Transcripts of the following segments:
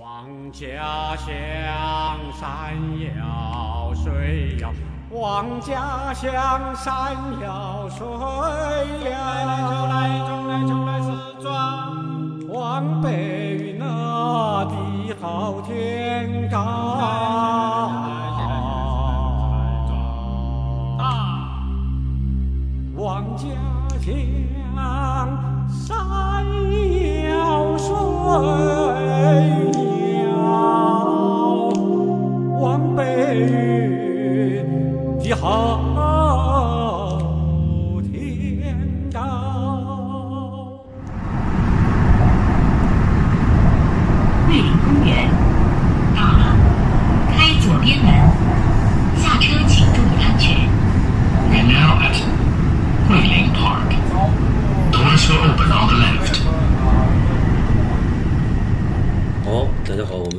王家乡山遥水遥，王家乡山遥水遥。来来就来就来四庄，望北云那地好天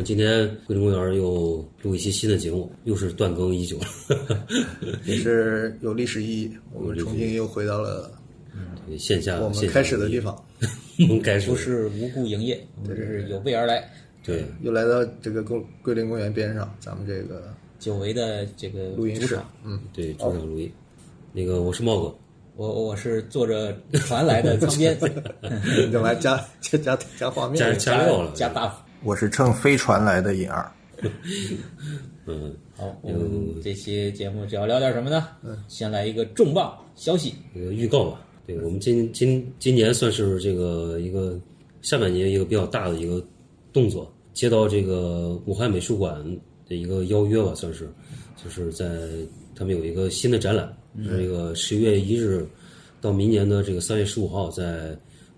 们今天桂林公园又录一期新的节目，又是断更已久了，也是有历史意义。我们重新又回到了对线下我们开始的地方，我们开始不是无故营业，我们这是有备而来。对又来到这个公桂林公园边上，咱们这个久违的这个录音室，，嗯，对主场录音。那个我是茂哥，我我是坐着船来的仓边，用来加加加加画面加加料了，加 buff。我是乘飞船来的尹二，嗯，好，我们这期节目主要聊点什么呢？先来一个重磅消息，这个预告吧。对我们今今今年算是这个一个下半年一个比较大的一个动作，接到这个武汉美术馆的一个邀约吧，算是，就是在他们有一个新的展览，是这个十一月一日到明年的这个三月十五号，在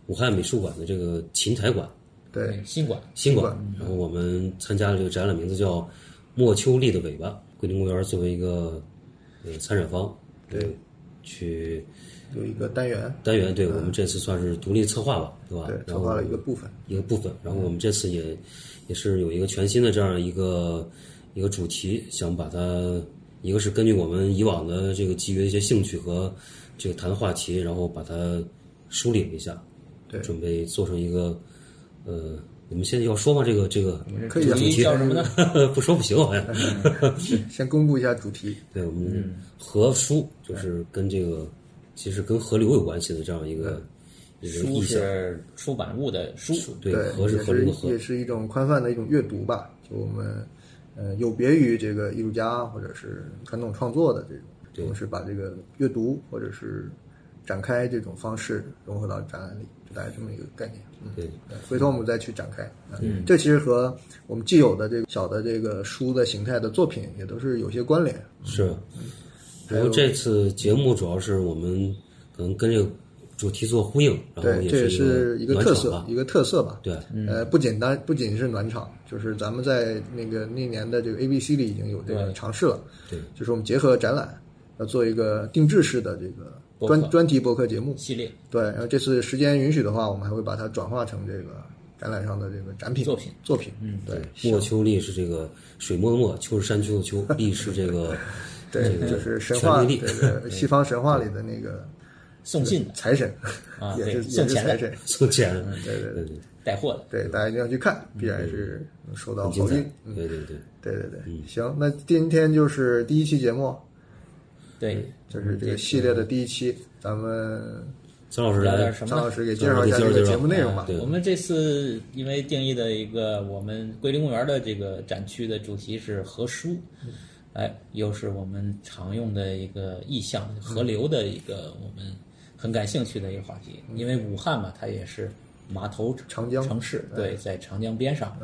武汉美术馆的这个琴台馆对，新馆新馆，然后我们参加了这个展览，名字叫《莫秋丽的尾巴》。桂林公园作为一个呃参展方，对，去有一个单元，单元，对我们这次算是独立策划吧，对吧？对，策划了一个部分，一个部分，然后我们这次也也是有一个全新的这样一个一个主题，想把它一个是根据我们以往的这个基于的一些兴趣和这个谈的话题，然后把它梳理了一下，对。准备做成一个呃，我们现在要说吗？这个这个可以啊主题叫什么呢？不说不行，好像。先公布一下主题，对我们河书就是跟这个其实跟河流有关系的这样一个一个书意象。是出版物的书，对，对，河是也河流的河是也。是一种宽泛的一种阅读吧，就我们呃有别于这个艺术家或者是传统创作的这种，我们是把这个阅读或者是展开这种方式融合到展览里，就大概这么一个概念。嗯，对，回头我们再去展开。嗯，这其实和我们既有的这个小的这个书的形态的作品也都是有些关联。是。然后这次节目主要是我们可能跟这个主题做呼应，然后对，这也是是一个特色暖场，一个特色吧。对，呃，不简单，不仅是暖场，就是咱们在那个那年的这个 ABC 里已经有这个尝试了。对，就是我们结合展览，要做一个定制式的这个专专题博客节目。系列。对，然后这次时间允许的话，我们还会把它转化成这个展览上的这个展品作品。作品。嗯，对，墨秋丽是这个水墨的墨，秋是山丘的丘，丽是 这个对，这个就是神话西方神话里的那个 送信的。财神啊，也是也是送钱的。财神。送钱，对对对对。对，带货的，对，大家一定要去看，必然是能收到好运。嗯，对对对，对对对，行，那今天就是第一期节目，对，就是这个系列的第一期，咱们张老师来聊点什么呢？张老师给介绍一下这个节目内容吧。对我们这次因为定义的一个我们桂林公园的这个展区的主题是河书，哎，又是我们常用的一个意象，河流的一个我们很感兴趣的一个话题。因为武汉嘛，它也是码头长江城市，对，在长江边上，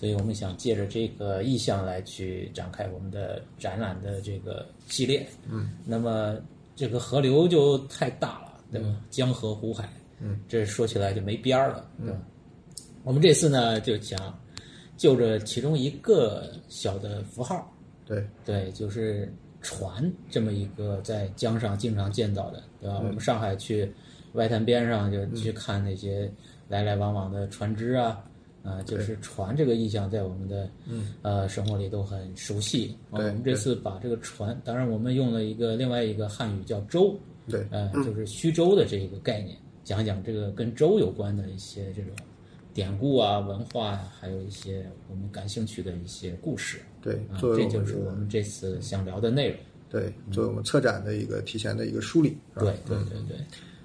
所以我们想借着这个意向来去展开我们的展览的这个系列。嗯，那么这个河流就太大了，对吧？江河湖海，嗯，这说起来就没边儿了，对吧？我们这次呢就想就着其中一个小的符号，对对，就是船这么一个在江上经常见到的，对吧？我们上海去外滩边上就去看那些来来往往的船只啊，啊，就是船这个意象在我们的呃生活里都很熟悉。啊我们这次把这个船，当然我们用了一个另外一个汉语叫舟，对呃，就是虚舟的这个概念，讲讲这个跟舟有关的一些这种典故啊、文化啊，还有一些我们感兴趣的一些故事。对啊，，这就是我们这次想聊的内容。对，作为我们策展的一个提前的一个梳理。是吧对对对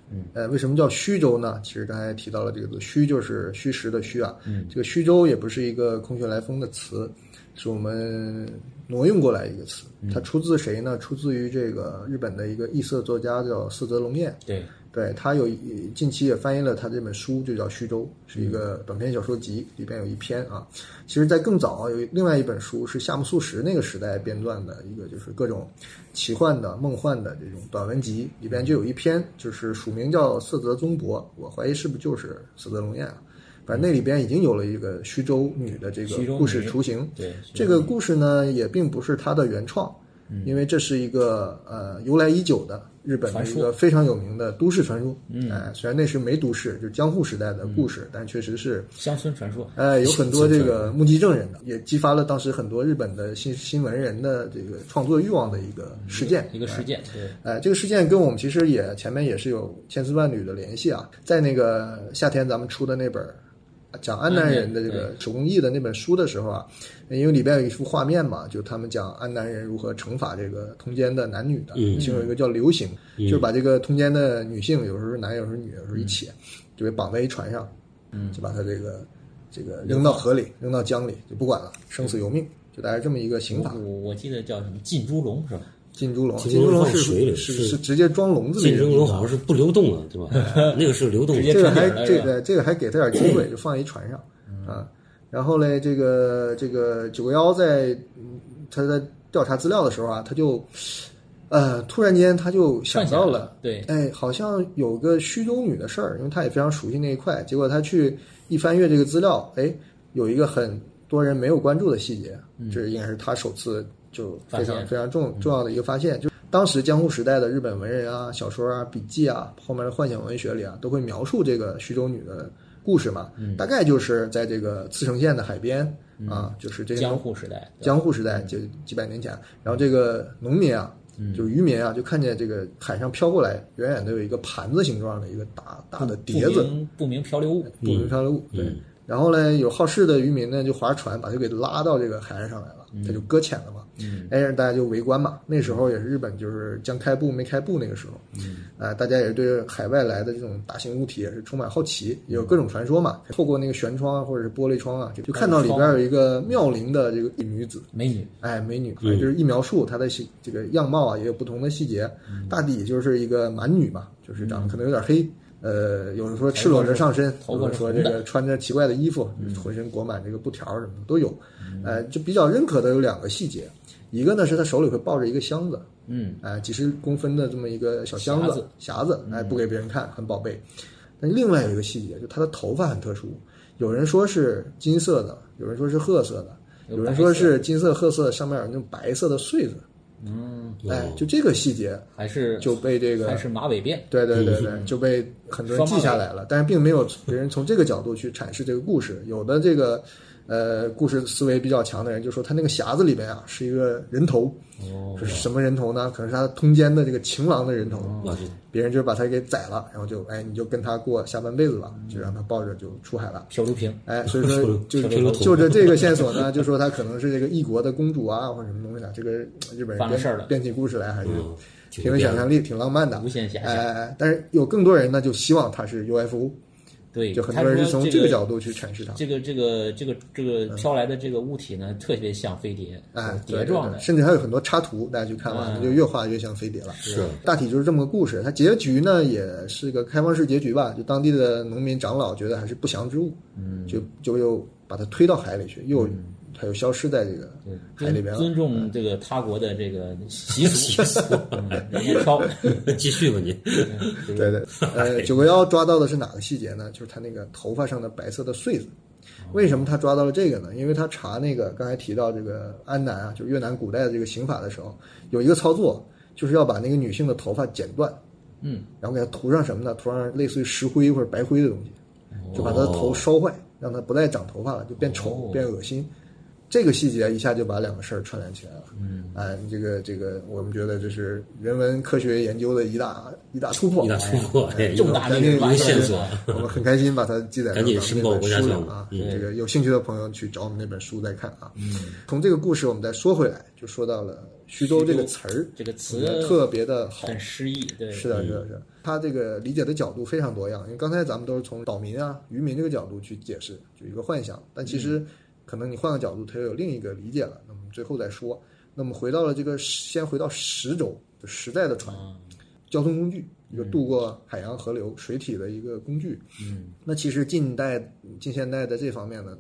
对，呃，为什么叫虚州呢？其实刚才提到了这个字，虚就是虚实的虚啊。嗯，这个虚州也不是一个空穴来风的词，是我们挪用过来一个词。它出自谁呢？出自于这个日本的一个异色作家叫四泽龙彦。对，对他有一近期也翻译了他这本书，就叫《虚舟》，是一个短篇小说集，里边有一篇啊。其实，在更早有另外一本书是夏目漱石那个时代编撰的一个，就是各种奇幻的、梦幻的这种短文集，里边就有一篇，就是署名叫色泽宗博，我怀疑是不是就是色泽龙彦啊？反正那里边已经有了一个虚州女的这个故事雏形。对这个故事呢，也并不是他的原创，因为这是一个呃由来已久的日本的一个非常有名的都市传说。嗯，哎，虽然那是没都市，就是江户时代的故事，但确实是乡村传说。呃，有很多这个目击证人的，也激发了当时很多日本的新新闻人的这个创作欲望的一个事件。一个事件，对，哎，这个事件跟我们其实也前面也是有千丝万缕的联系啊。在那个夏天咱们出的那本讲安南人的这个手工艺的那本书的时候啊，因为里边有一幅画面嘛，就他们讲安南人如何惩罚这个通奸的男女的，嗯。其中有一个叫流刑，就是把这个通奸的女性，有时候是男，有时候是女，有时候一起，就被绑在一船上，嗯，就把他这个这个扔到河里，扔到江里，就不管了，生死由命，就大概这么一个刑法。我我记得叫什么浸猪笼是吧？进猪笼，进猪笼是水里是是是直接装笼子里的竞争龙好像是不流动的，对吧？那个是流动的，这个还这个这个还给他点机会，就放在一船上啊。然后嘞，这个这个九个幺在嗯他在调查资料的时候啊，他就呃突然间他就想到了，对哎，好像有个虚州女的事儿，因为他也非常熟悉那一块。结果他去一翻阅这个资料，哎，有一个很多人没有关注的细节，这应该是他首次就非常非常重重要的一个发现，就当时江户时代的日本文人啊、小说啊、笔记啊，后面的幻想文学里啊，都会描述这个徐州女的故事嘛。嗯。大概就是在这个茨城县的海边啊，就是这个江户时代，江户时代就几百年前，然后这个农民啊，嗯。就是渔民啊，就看见这个海上飘过来，远远的有一个盘子形状的一个大大的碟子，不明不明漂流物，不明漂流物。对，然后呢，有好事的渔民呢，就划船把它给拉到这个海岸上来了，他就搁浅了嘛。嗯，哎，大家就围观嘛。那时候也是日本就是将开埠没开埠那个时候，嗯，啊、大家也是对海外来的这种大型物体也是充满好奇，也有各种传说嘛。透过那个舷窗啊，或者是玻璃窗啊，就就看到里边有一个妙龄的这个女子，美女，哎，美女，就是一描述她的细这个样貌啊，也有不同的细节。大抵就是一个蛮女嘛，就是长得可能有点黑，呃，有人说赤裸着上身，头有的说这个穿着奇怪的衣服，浑身裹满这个布条什么的都有。呃，就比较认可的有两个细节，一个呢是他手里会抱着一个箱子，嗯，哎，几十公分的这么一个小箱子匣子，匣子，哎，不给别人看，很宝贝。但另外有一个细节，就他的头发很特殊，有人说是金色的，有人说是褐色的，有人说是金色、褐色，上面有那种白色的穗子。嗯，哎，就这个细节还是就被这个还是马尾辫，对对对对，就被很多人记下来了，但是并没有别人从这个角度去阐释这个故事。有的这个呃故事思维比较强的人就说，他那个匣子里边啊是一个人头，哦。是什么人头呢？可能是他通奸的这个情郎的人头，别人就把他给宰了，然后就哎你就跟他过下半辈子吧，就让他抱着就出海了。漂流瓶，哎，所以说就就着这个线索呢，就说他可能是这个异国的公主啊，或者什么东西的。这个日本人编事儿了。编起故事来还是嗯挺挺有想象力，挺浪漫的，无限遐想。哎哎哎，但是有更多人呢，就希望他是 UFO，对，就很多人是从这这个角度去阐释它。这个这个这个这个飘来的这个物体呢，特别像飞碟，哎，对碟状的甚至还有很多插图，大家去看吧，它就越画越像飞碟了。是大体就是这么个故事。它结局呢也是个开放式结局吧，就当地的农民长老觉得还是不祥之物，嗯，就就又把它推到海里去，又它又消失在这个海里边了。尊尊重这个他国的这个习 俗，嗯人家飘，继续吧你，对对，呃，九个幺抓到的是哪个细节呢？就是他那个头发上的白色的穗子。为什么他抓到了这个呢？因为他查那个刚才提到这个安南啊，就是越南古代的这个刑法的时候，有一个操作，就是要把那个女性的头发剪断，嗯，然后给她涂上什么呢？涂上类似于石灰或者白灰的东西，就把她的头烧坏，让她不再长头发了，就变丑、哦变恶心。这个细节一下就把两个事儿串联起来了。嗯，哎，这个这个，我们觉得这是人文科学研究的一大一大突破，一大突破，哎重大的一个线索 我们很开心把它记载在咱们那本书上啊。这个有兴趣的朋友去找我们那本书再看啊。嗯，从这个故事我们再说回来，就说到了徐州这个词儿，这个词特别的好，很诗意，对，是的，是的，是的。他这个理解的角度非常多样，因为刚才咱们都是从岛民啊、渔民这个角度去解释，就一个幻想。但其实可能你换个角度，它又有另一个理解了。那么最后再说。那么回到了这个，先回到十轴，就时代的船，交通工具，一个渡过海洋、河流、水体的一个工具。嗯，那其实近代、近现代在这方面呢，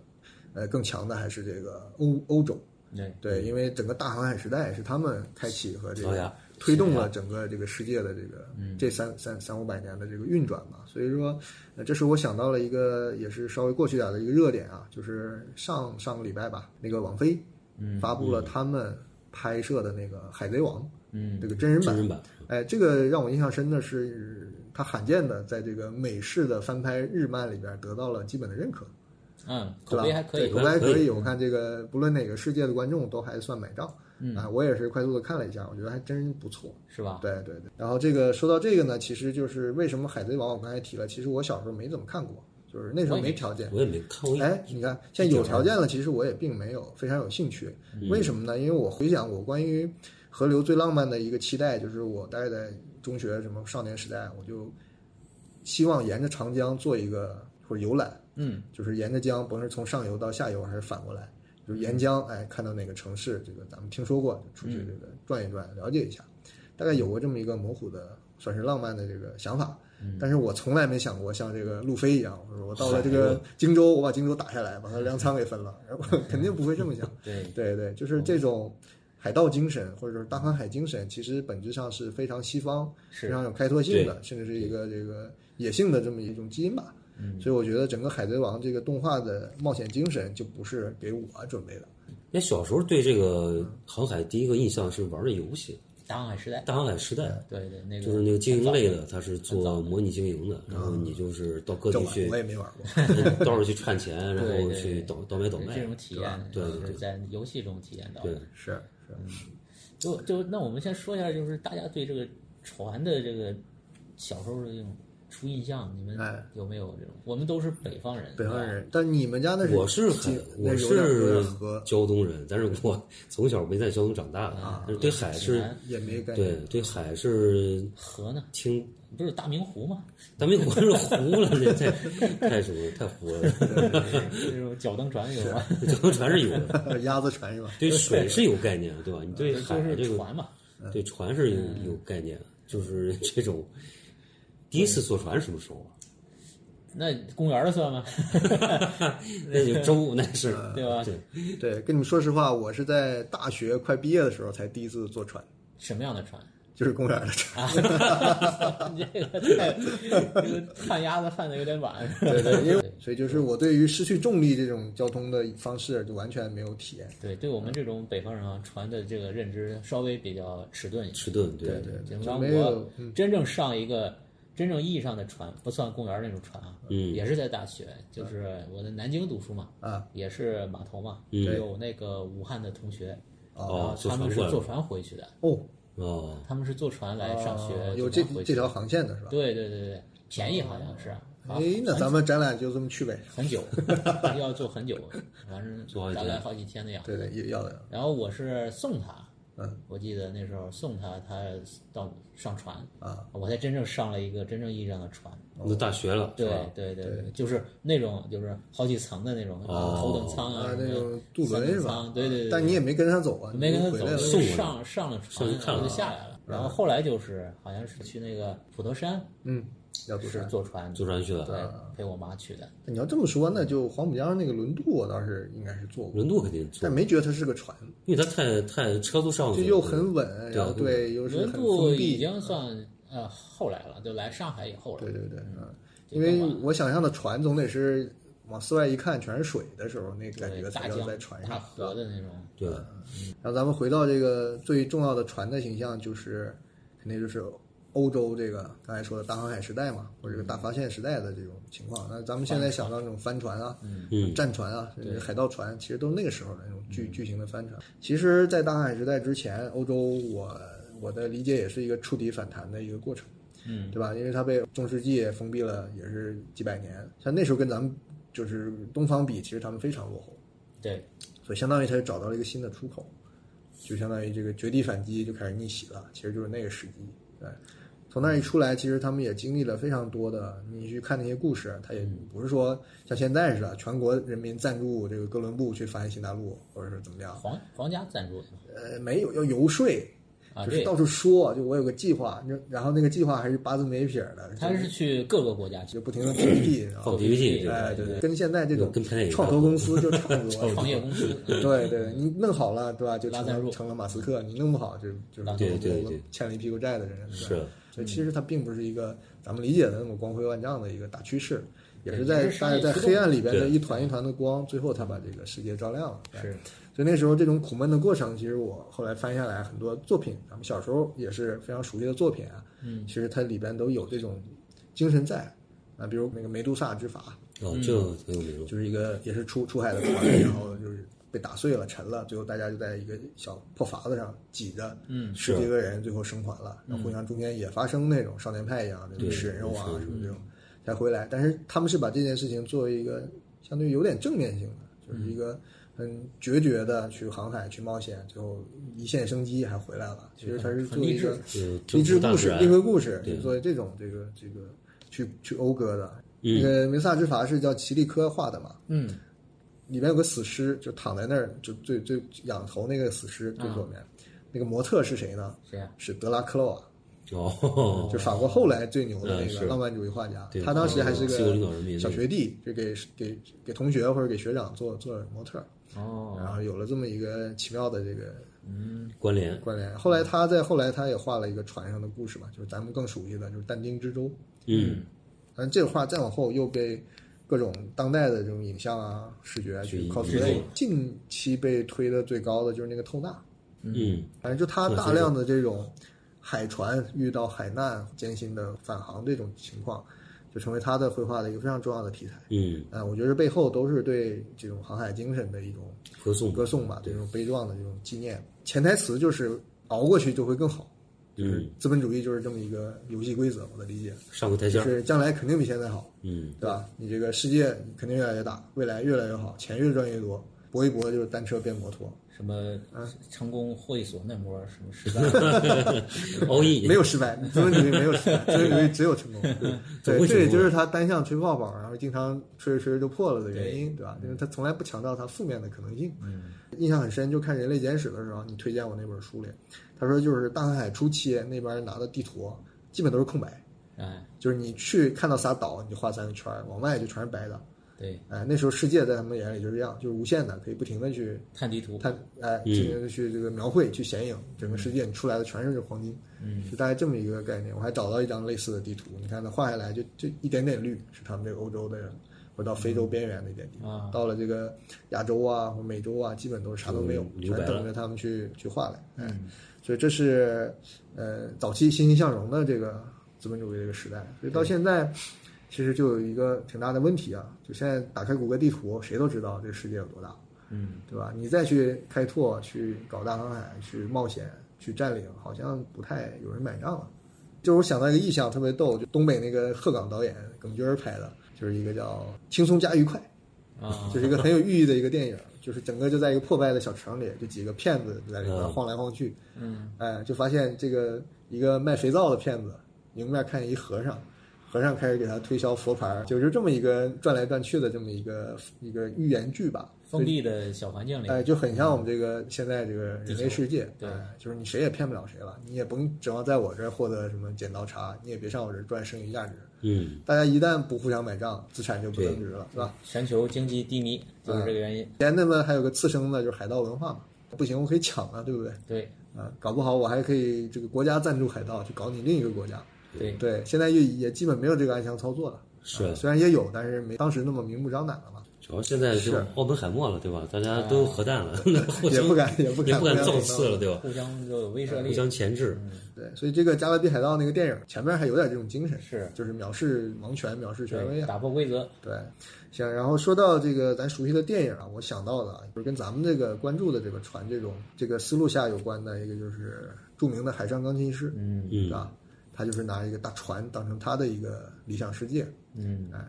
呃，更强的还是这个欧欧洲。对对，因为整个大航海时代是他们开启和这个推动了整个这个世界的这个这三三三五百年的这个运转嘛。所以说，呃，这是我想到了一个也是稍微过去点的一个热点啊，就是上上个礼拜吧，那个网飞嗯发布了他们拍摄的那个《海贼王》嗯这个真人版真。人版，哎，这个让我印象深的是，他罕见的在这个美式的翻拍日漫里边得到了基本的认可。嗯，口碑还可以对，口碑还可以。我看这个不论哪个世界的观众都还算买账。嗯啊，我也是快速的看了一下，我觉得还真不错。是吧？对对对。然后这个说到这个呢，其实就是为什么《海贼王》我刚才提了，其实我小时候没怎么看过，就是那时候没没条件。我也没看过。哎，你看，现在有条件了，其实我也并没有非常有兴趣。为什么呢？因为我回想我关于河流最浪漫的一个期待，就是我大概在中学什么少年时代，我就希望沿着长江做一个或者游览，嗯，就是沿着江，甭是从上游到下游还是反过来，就是沿江，哎，看到哪个城市，这个咱们听说过，就出去这个转一转，了解一下，大概有过这么一个模糊的，算是浪漫的这个想法。但是我从来没想过像这个路飞一样，我说我到了这个 荆州，我把荆州打下来，把它粮仓给分了，然后肯定不会这么想。对，对对，就是这种海盗精神或者说大航海精神，其实本质上是非常西方、非常有开拓性的，甚至是一个这个野性的这么一种基因吧。嗯。所以我觉得整个《海贼王》这个动画的冒险精神就不是给我准备的。那小时候对这个航海第一个印象是玩的游戏。大航海时代《大航海时代》，对对，那个就是那个经营类的，它是做模拟经营的，然后你就是到各地去我也没玩过。到处去串钱，然后去倒倒买倒卖这。种体验，对对就是在游戏中体验到对。的。是。是，就就那我们先说一下，就是大家对这个船的这个小时候的这种初印象，你们哎有没有这种？我们都是北方人，北方人，但你们家那是我是很我是，胶东人，但是我从小没在胶东长大的，啊但是对海是，也没概对念。对海是河呢？听不是大明湖吗？大明湖是湖了，这太太什么太湖了，那种脚蹬船有吗？脚蹬船是有的，鸭子船是吧？对水是有概念的，对吧？你对海就是这个船嘛。对船是有有概念，就是这种第一次坐船什么时候啊？那公园的算吗？那就周那是 对吧对，对，跟你们说实话，我是在大学快毕业的时候才第一次坐船，什么样的船？就是公园的船。这个太这个看鸭子旱的有点晚。对对，因为所以就是我对于失去重力这种交通的方式就完全没有体验。对，对我们这种北方人啊，船的这个认知稍微比较迟钝。迟钝，对对对就当真正上一个真正意义上的船，不算公园那种船啊，嗯也是在大学，就是我在南京读书嘛，啊，也是码头嘛，嗯有那个武汉的同学，哦，他们是坐船回去的，哦，哦，他们是坐船来上学哦，有这这条航线的是吧？对对对对，便宜好像是，啊哎，那咱们展览就这么去呗。很久，要坐很久，反正坐好几天大概好几天的样子。对对，也要的。然后我是送他，嗯，我记得那时候送他，他到上船。啊，我才真正上了一个真正意义上的船。那大学了，对对对对，就是那种就是好几层的那种哦。头等舱啊，那种渡轮是吧？对对对。但你也没跟他走啊，没跟他走，送上上了。船，就下来了。然后后来就是好像是去那个普陀山，嗯，要渡是船。坐船坐船去的对，陪我妈去的。你要这么说，那就黄浦江那个轮渡，我倒是应该是坐过，轮渡肯定坐但，没觉得它是个船，因为它太太车都上去了，就又很稳，然后对，又是很轮渡已。经算呃后来了，就来上海以后了。对对对，嗯，因为我想象的船总得是往四外一看全是水的时候，那感觉才叫大江大在船上。河的那种，对，然后咱们回到这个最重要的船的形象，就是肯定就是欧洲这个刚才说的大航海时代嘛，或者这个大发现时代的这种情况。那咱们现在想到那种帆船啊、嗯战船啊、海盗船，其实都是那个时候的那种巨巨型的帆船。其实，在大航海时代之前，欧洲我我的理解也是一个触底反弹的一个过程。嗯，对吧？因为它被中世纪封闭了，也是几百年。像那时候跟咱们就是东方比，其实他们非常落后，对，所以相当于它找到了一个新的出口，就相当于这个绝地反击就开始逆袭了。其实就是那个时机。对，从那一出来，其实他们也经历了非常多的。你去看那些故事，他也不是说像现在似的，全国人民赞助这个哥伦布去发现新大陆，或者是怎么样。皇皇家赞助呃，没有要游说。啊，就是到，处说，就我有个计划，就然后那个计划还是八字没撇的，他是去各个国家去。就不停的 PPT，然后放 PPT，对哎，对对，跟现在这种创投公司就差不多。创业公司，对对，你弄好了，对吧？就成拉赞助。了成了马斯克，你弄不好就就是对对对。欠了一屁股债的人。是，所以其实它并不是一个咱们理解的那么光辉万丈的一个大趋势，也是在大家在黑暗里边的一团一团的光，最后它把这个世界照亮了。是，所以那时候这种苦闷的过程，其实我后来翻下来很多作品，咱们小时候也是非常熟悉的作品啊，嗯，其实它里边都有这种精神在啊，比如那个梅杜萨之法，哦，这个很有名。就是一个也是出出海的船，然后就是被打碎了、沉了，最后大家就在一个小破筏子上挤着，嗯十几个人最后生还了，然后互相中间也发生那种少年派一样的对食人肉啊什么这种才回来，但是他们是把这件事情作为一个相对有点正面性的，就是一个很决绝的去航海去冒险，最后一线生机还回来了。其实他是作为一个励志故事、励志故事，对就作为这种这个这个去去讴歌的。嗯那个梅萨之筏是叫齐利科画的嘛？嗯，里面有个死尸，就躺在那儿，就最最仰头那个死尸最左面，那个模特是谁呢？谁呀？是德拉克洛瓦，哦，就法国后来最牛的那个浪漫主义画家。他当时还是个小学弟，就给给给同学或者给学长做做模特，哦，然后有了这么一个奇妙的这个嗯关联，关联。后来他在后来他也画了一个船上的故事嘛，就是咱们更熟悉的，就是但丁之舟。嗯，反正这个画再往后又被各种当代的这种影像啊、视觉啊去去 cosplay。近期被推的最高的就是那个透纳，嗯，反正就他大量的这种海船遇到海难、艰辛的返航这种情况，就成为他的绘画的一个非常重要的题材。嗯，呃，我觉得背后都是对这种航海精神的一种歌颂歌颂吧，这种悲壮的这种纪念。潜台词就是熬过去就会更好，就是嗯，资本主义就是这么一个游戏规则，我的理解。上个台阶是将来肯定比现在好，嗯，对吧？你这个世界肯定越来越大，未来越来越好，钱越赚越多，搏一搏就是单车变摩托，什么啊成功会所那波什么失败，没有失败，资本主义没有失败，资本主义只有成功。对，这也就是他单向吹泡泡，然后经常吹着吹着就破了的原因，对吧？因为他从来不强调它负面的可能性。嗯，印象很深，就看《人类简史》的时候，你推荐我那本书里，他说就是大航海初期那边拿的地图基本都是空白，哎，就是你去看到仨岛，你就画三个圈儿，往外就全是白的。对，哎，那时候世界在他们眼里就是这样，就是无限的，可以不停的去探地图，探，哎，进行的去这个描绘、去显影，整个世界你出来的全是这黄金，嗯，就大概这么一个概念。我还找到一张类似的地图，你看它画下来就就一点点绿，是他们这个欧洲的人，或到非洲边缘的一点地方，啊。到了这个亚洲啊或美洲啊，基本都是啥都没有，全等着他们去去画来，哎，嗯。所以这是呃早期欣欣向荣的这个资本主义这个时代，所以到现在。其实就有一个挺大的问题啊，就现在打开谷歌地图，谁都知道这个世界有多大，嗯，对吧？你再去开拓、去搞大航海、去冒险、去占领，好像不太有人买账了。就是我想到一个意象特别逗，就东北那个鹤岗导演耿军儿拍的，就是一个叫《轻松加愉快》，啊，就是一个很有寓意的一个电影，就是整个就在一个破败的小城里，就几个骗子在里边嗯晃来晃去，嗯，哎，就发现这个一个卖肥皂的骗子迎面看见一和尚，和尚开始给他推销佛牌儿，就是这么一个转来转去的这么一个一个寓言剧吧。封闭的小环境里，哎，就很像我们这个现在这个人类世界，对哎就是你谁也骗不了谁了，你也甭指望在我这儿获得什么剪刀差，你也别上我这儿赚剩余价值。嗯，大家一旦不互相买账，资产就不增值了，是吧？全球经济低迷就是这个原因，以前那么还有个次生的，就是海盗文化嘛，不行我可以抢啊，对不对？对啊，搞不好我还可以这个国家赞助海盗去搞你另一个国家。对，对，现在也也基本没有这个暗箱操作了。是啊虽然也有，但是没当时那么明目张胆了嘛。主要现在就是奥本海默了，对吧？大家都核弹了，互 也相不敢也不敢也不敢互相造次了，对吧？互相就有威慑力，互相钳制，对，所以这个《加勒比海盗》那个电影前面还有点这种精神，是就是藐视王权、藐视权威，啊。打破规则，对，行。然后说到这个咱熟悉的电影啊，我想到的啊，就是跟咱们这个关注的这个船这种这个思路下有关的一个，就是著名的海上钢琴师，嗯嗯是吧？他就是拿一个大船当成他的一个理想世界，嗯。哎，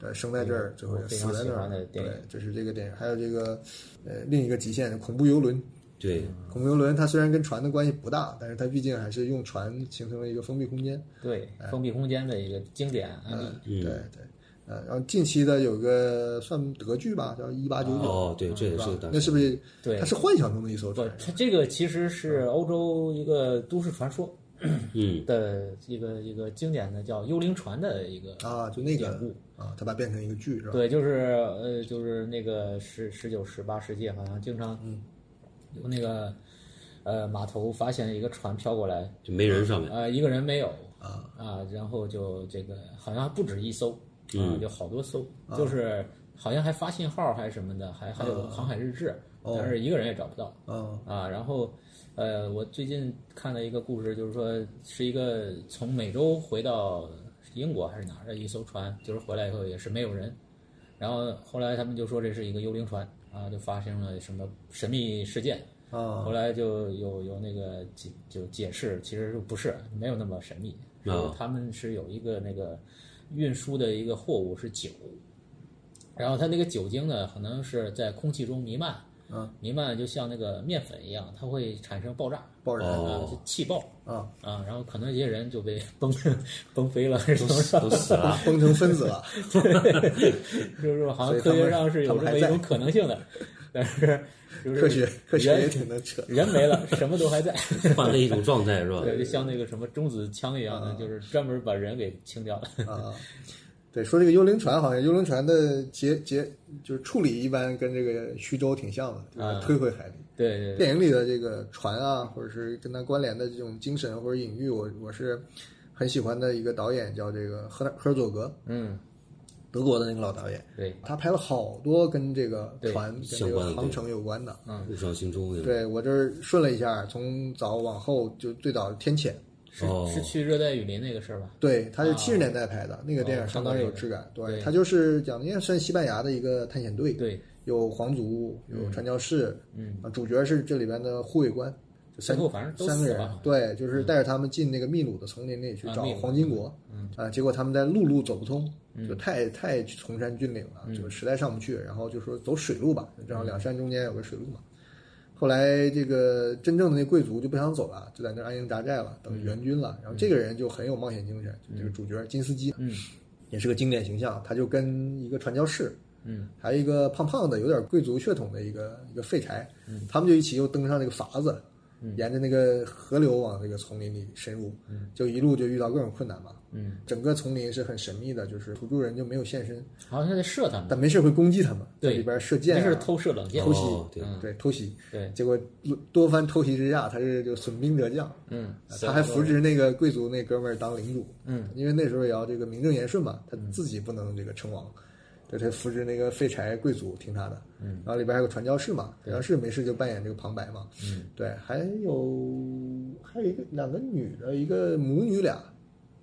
对，生在这儿，最后死在那儿对，这是这个电影。还有这个呃另一个极限，恐怖游轮。对，恐怖游轮它虽然跟船的关系不大，但是它毕竟还是用船形成了一个封闭空间。对，封闭空间的一个经典案例，嗯。对对，呃，然后近期的有个算德剧吧，叫《一八九九》。哦，对，这也是那是不是？对。它是幻想中的一艘船，，它这个其实是欧洲一个都市传说 嗯，的一个一个经典的叫幽灵船的一个啊，就那个典故。啊，它把它变成一个剧是吧？对，就是呃，就是那个十十九、十八世纪，好像经常有那个呃码头发现一个船飘过来，就没人上面，呃，一个人没有啊啊，然后就这个好像还不止一艘，啊，嗯就好多艘，就是好像还发信号还是什么的，还还有航海日志，但是一个人也找不到啊啊。然后呃，我最近看了一个故事，就是说是一个从美洲回到英国还是哪儿的一艘船，就是回来以后也是没有人，然后后来他们就说这是一个幽灵船啊，就发生了什么神秘事件。啊后来就有有那个解就解释，其实不是没有那么神秘，啊说他们是有一个那个运输的一个货物是酒，然后它那个酒精呢，可能是在空气中弥漫，啊弥漫就像那个面粉一样，它会产生爆炸，爆炸啊，就气爆啊，啊，然后可能这些人就被崩 崩飞了？都死了，崩成分子了。就是好像科学上是有这么一种可能性的，但是就是科学科学也挺能扯人没了，什么都还在。换了一种状态是吧？对，就像那个什么中子枪一样的，就是专门把人给清掉了。啊。对，说这个幽灵船，好像幽灵船的结结就是处理一般跟这个徐州挺像的，就是啊推回海里。对对对，电影里的这个船啊，或者是跟它关联的这种精神或者隐喻，我我是很喜欢的一个导演，叫这个赫赫尔佐格，嗯，德国的那个老导演。对，他拍了好多跟这个对船、跟这个航程有关的。嗯陆上行舟那个，对我这儿顺了一下，从早往后就最早天谴，是哦。是去热带雨林那个事儿吧？对，它是七十年代拍的，那个电影哦相当有质感。对对，他就是讲应该算西班牙的一个探险队，对，有皇族，有传教士，嗯。啊，主角是这里边的护卫官，就三三个人，对，就是带着他们进那个秘鲁的丛林里去找黄金国，嗯。啊，结果他们在陆路走不通，就太太崇山峻岭了，嗯。就实在上不去，然后就说走水路吧，正好两山中间有个水路嘛。后来这个真正的那贵族就不想走了，就在那儿安营扎寨了，等援军了。然后这个人就很有冒险精神，就这个主角金斯基，嗯，也是个经典形象。他就跟一个传教士，嗯，还有一个胖胖的、有点贵族血统的一个一个废柴，他们就一起又登上这个筏子，沿着那个河流往这个丛林里深入，就一路就遇到各种困难嘛。嗯，整个丛林是很神秘的，就是土著人就没有现身，好像是在射他们，但没事会攻击他们，在对里边射箭、啊，那是偷射冷箭。偷，袭，哦对。嗯。对偷袭，对，结果多番偷袭之下，他是就损兵折将，嗯，他还扶植那个贵族那哥们儿当领主，嗯，因为那时候也要这个名正言顺嘛，他自己不能这个称王，对他扶植那个废柴贵族听他的，嗯，然后里边还有个传教士嘛，传教士没事就扮演这个旁白嘛，嗯，对，还有还有一个两个女的，一个母女俩，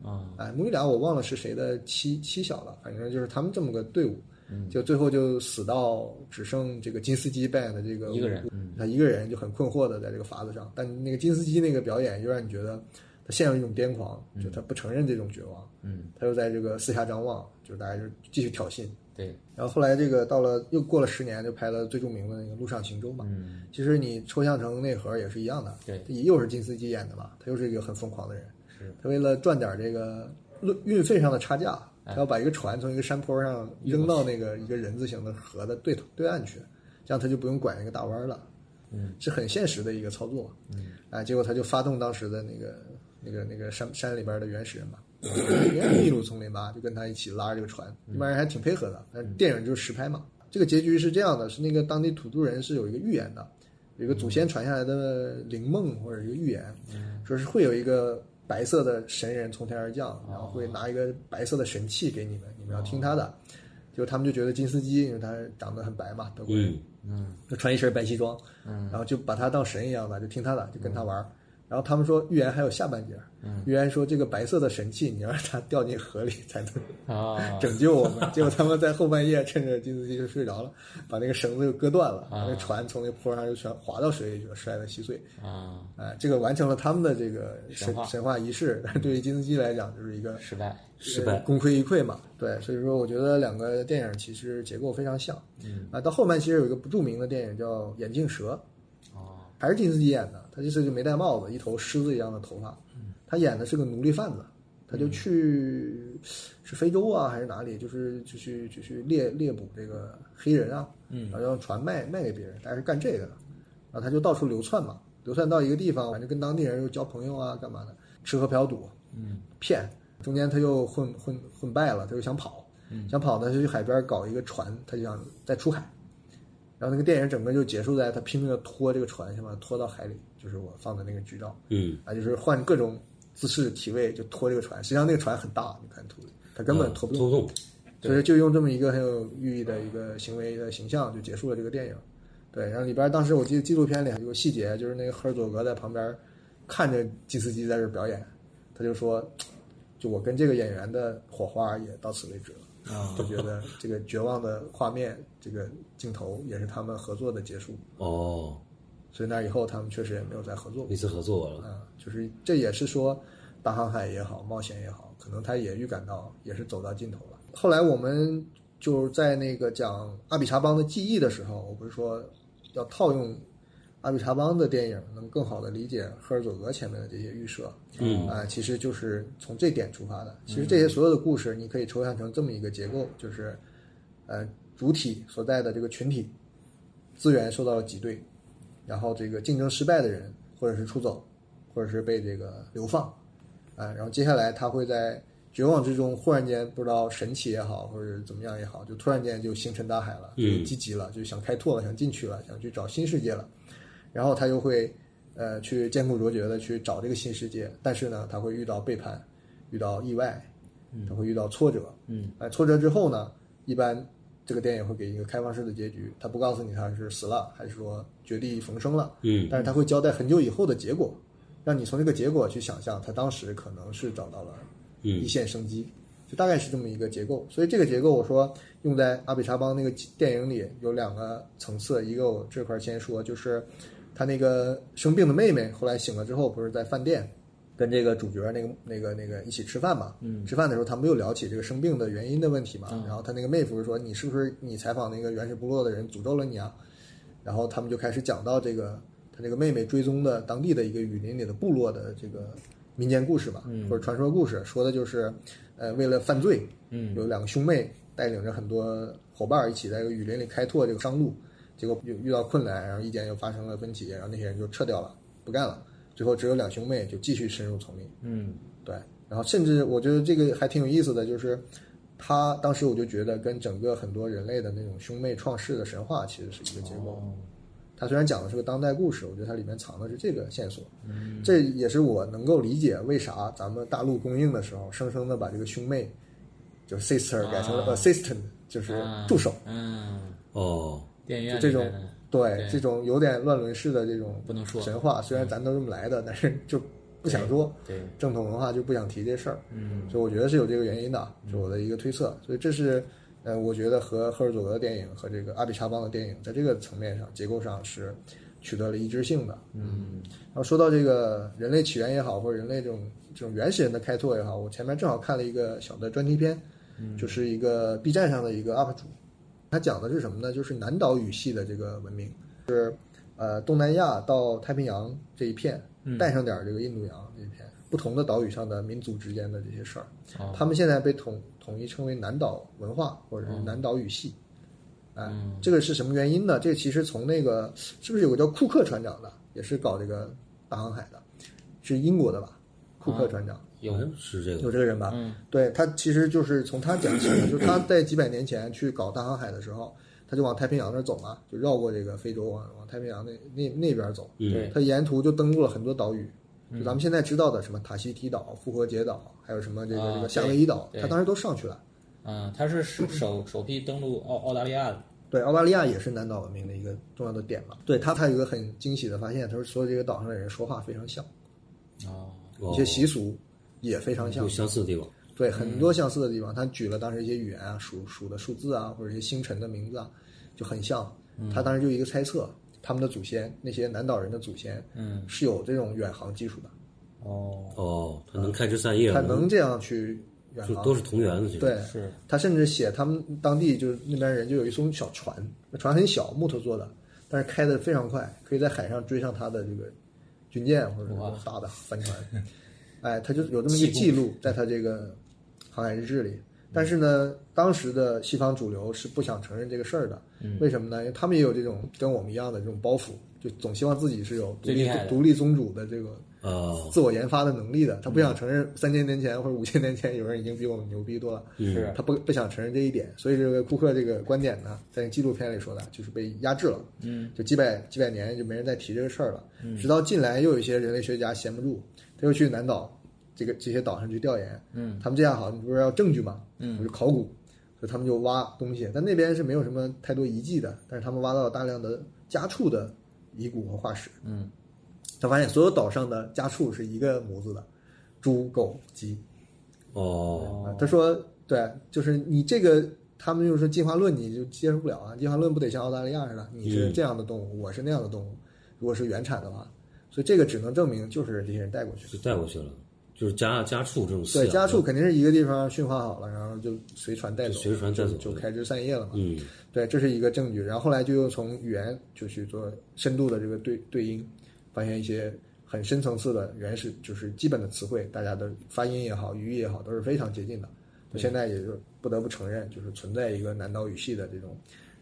啊，哎，母女俩我忘了是谁的妻妻小了，反正就是他们这么个队伍，就最后就死到只剩这个金斯基扮演的这个一个人他一个人就很困惑的在这个筏子上，但那个金斯基那个表演又让你觉得他陷入一种癫狂，就他不承认这种绝望，嗯，他又在这个四下张望，就是大家就继续挑衅。对，然后后来这个到了又过了十年，就拍了最著名的那个《陆上行舟》嘛。嗯，其实你抽象成内核也是一样的，对他又是金斯基演的嘛，他又是一个很疯狂的人，是他为了赚点这个运运费上的差价，哎。他要把一个船从一个山坡上扔到那个一个人字形的河的对头对岸去，这样他就不用拐那个大弯了，嗯，是很现实的一个操作，嗯，哎，结果他就发动当时的那个那个那个山山里边的原始人嘛，秘鲁丛林吧，就跟他一起拉着这个船，嗯。那帮人还挺配合的。但是电影就是实拍嘛，这个结局是这样的：是那个当地土著人是有一个预言的，有一个祖先传下来的灵梦或者一个预言，说是会有一个白色的神人从天而降，然后会拿一个白色的神器给你们，你们要听他的。结果他们就觉得金斯基，因为他长得很白嘛，德国人，嗯就穿一身白西装，嗯，然后就把他当神一样的，就听他的，就跟他玩儿。然后他们说预言还有下半截，嗯，预言说这个白色的神器你要让它掉进河里才能啊，拯救我们。结果他们在后半夜趁着金斯基就睡着了，把那个绳子又割断了，把那个船从那坡上就全滑到水里去了，摔得稀碎。啊，哎，这个完成了他们的这个神神话。神话仪式，但是对于金斯基来讲就是一个失败，失败。呃功亏一篑嘛。对，所以说我觉得两个电影其实结构非常像。嗯。啊，到后面其实有一个不著名的电影叫《眼镜蛇》，哦，还是金斯基演的，他这次就没戴帽子，一头狮子一样的头发。他演的是个奴隶贩子，他就去是非洲啊还是哪里，就是就去就去猎猎捕这个黑人啊，嗯，然后用船卖卖给别人，大概是干这个的。然后他就到处流窜嘛，流窜到一个地方，反正跟当地人又交朋友啊，干嘛的，吃喝嫖赌，嗯，骗。中间他又混混混败了，他又想跑，想跑呢，他就去海边搞一个船，他就想再出海。然后那个电影整个就结束在他拼命的拖这个船，想把它拖到海里，就是我放的那个剧照嗯啊，就是换各种姿势体位就拖这个船。实际上那个船很大，你看图里，他根本拖不动，所以就用这么一个很有寓意的一个行为的形象就结束了这个电影。对，然后里边当时我记得纪录片里还有个细节，就是那个赫尔佐格在旁边看着基斯基在这表演，他就说，就我跟这个演员的火花也到此为止了。啊就觉得这个绝望的画面，这个镜头也是他们合作的结束。哦，所以那以后他们确实也没有再合作过一次合作了，啊，就是这也是说，大航海也好，冒险也好，可能他也预感到也是走到尽头了。后来我们就是在那个讲阿比查邦的记忆的时候，我不是说要套用阿比查邦的电影，能更好的理解赫尔佐格前面的这些预设。嗯啊、其实就是从这点出发的。其实这些所有的故事，你可以抽象成这么一个结构，就是呃主体所在的这个群体资源受到了挤兑，然后这个竞争失败的人，或者是出走，或者是被这个流放，啊、然后接下来他会在绝望之中，忽然间不知道神奇也好，或者怎么样也好，就突然间就星辰大海了，就嗯积极了，就想开拓了，想进去了，想去找新世界了，然后他又会呃去艰苦卓绝的去找这个新世界，但是呢，他会遇到背叛，遇到意外，他会遇到挫折，嗯，哎，挫折之后呢，一般这个电影会给一个开放式的结局，他不告诉你他是死了还是说绝地逢生了，嗯但是他会交代很久以后的结果，让你从这个结果去想象他当时可能是找到了嗯一线生机，就大概是这么一个结构。所以这个结构我说用在阿比查邦那个电影里有两个层次，一个我这块儿先说，就是他那个生病的妹妹后来醒了之后，不是在饭店。跟这个主角那个那个那个一起吃饭嘛，嗯，吃饭的时候他们又聊起这个生病的原因的问题嘛，然后他那个妹夫就说你是不是你采访那个原始部落的人诅咒了你啊？然后他们就开始讲到这个他这个妹妹追踪的当地的一个雨林里的部落的这个民间故事吧，或者传说故事，说的就是呃为了犯罪，嗯有两个兄妹带领着很多伙伴一起在这个雨林里开拓这个商路，结果又遇到困难，然后意见又发生了分歧，然后那些人就撤掉了，不干了，最后只有两兄妹就继续深入丛林。嗯对，然后甚至我觉得这个还挺有意思的，就是他当时我就觉得跟整个很多人类的那种兄妹创世的神话其实是一个结构。哦。它虽然讲的是个当代故事，我觉得它里面藏的是这个线索，嗯。这也是我能够理解为啥咱们大陆供应的时候，生生的把这个兄妹就 sister 改成了啊。assistant，就是助手，嗯，哦，电影院就这种对对这种有点乱伦式的这种不能说神话，虽然咱都这么来的，但是就不想说。对，正统文化就不想提这事儿，嗯所以我觉得是有这个原因的，是我的一个推测。所以这是，呃，我觉得和赫尔佐格的电影和这个阿比查邦的电影在这个层面上结构上是取得了一致性的。嗯然后说到这个人类起源也好，或者人类这种这种原始人的开拓也好，我前面正好看了一个小的专题片，就是一个 B 站上的一个 UP 主，他讲的是什么呢？就是南岛语系的这个文明，是呃东南亚到太平洋这一片，带上点儿这个印度洋这一片，不同的岛屿上的民族之间的这些事儿，哦他们现在被统统一称为南岛文化或者是南岛语系。哎，嗯这个是什么原因呢？这个其实从那个是不是有个叫库克船长的，也是搞这个大航海的，是英国的吧？库克船长、有好像是这个，有这个人吧？嗯对他其实就是从他讲起的，就是他在几百年前去搞大航海的时候，他就往太平洋那儿走嘛，就绕过这个非洲往往太平洋那那那边走。嗯对他沿途就登陆了很多岛屿，就咱们现在知道的什么塔希提岛、复活节岛，还有什么这个啊这个夏威夷岛，对他当时都上去了。嗯，他是首首首批登陆澳澳大利亚的。对，澳大利亚也是南岛文明的一个重要的点嘛。对他，他有一个很惊喜的发现，他说所有这个岛上的人说话非常像，啊，哦一些习俗也非常像有。相似的地方。对，很多相似的地方。他举了当时一些语言啊，数数的数字啊，或者一些星辰的名字啊，就很像。他当时就一个猜测，他们的祖先那些南岛人的祖先，嗯，是有这种远航技术的，哦，哦，他能开枝散叶，他能这样去远航。都是同源的，对，是他甚至写他们当地就是那边人就有一艘小船，那船很小，木头做的，但是开得非常快，可以在海上追上他的这个军舰或者什么大的帆船。哎，他就有这么一个记录，在他这个航海日志里。但是呢，当时的西方主流是不想承认这个事儿的。嗯为什么呢？因为他们也有这种跟我们一样的这种包袱，就总希望自己是有独立独立宗主的这个哦，自我研发的能力的。他不想承认三千年前或者五千年前有人已经比我们牛逼多了。是他不不想承认这一点，所以这个库克这个观点呢，在纪录片里说的，就是被压制了。嗯，就几百几百年就没人再提这个事儿了。直到近来又有一些人类学家闲不住，他又去南岛这个这些岛上去调研。嗯，他们这样好，你不是要证据吗？嗯我就考古，所以他们就挖东西。但那边是没有什么太多遗迹的，但是他们挖到了大量的家畜的遗骨和化石。嗯，他发现所有岛上的家畜是一个模子的，猪、狗、鸡。哦，啊，他说，对，就是你这个，他们就是说进化论，你就接受不了啊。进化论不得像澳大利亚似的，你是嗯这样的动物，我是那样的动物，如果是原产的话，所以这个只能证明就是这些人带过去就带过去了，就是家家畜这种饲养对，家畜肯定是一个地方驯化好了，然后就随船带走，就随船带走就就开枝散叶了嘛。嗯，对，这是一个证据。然后后来就又从语言就去做深度的这个对对应，发现一些很深层次的原始就是基本的词汇，大家的发音也好，语义也好，都是非常接近的。现在也就不得不承认，就是存在一个南岛语系的这种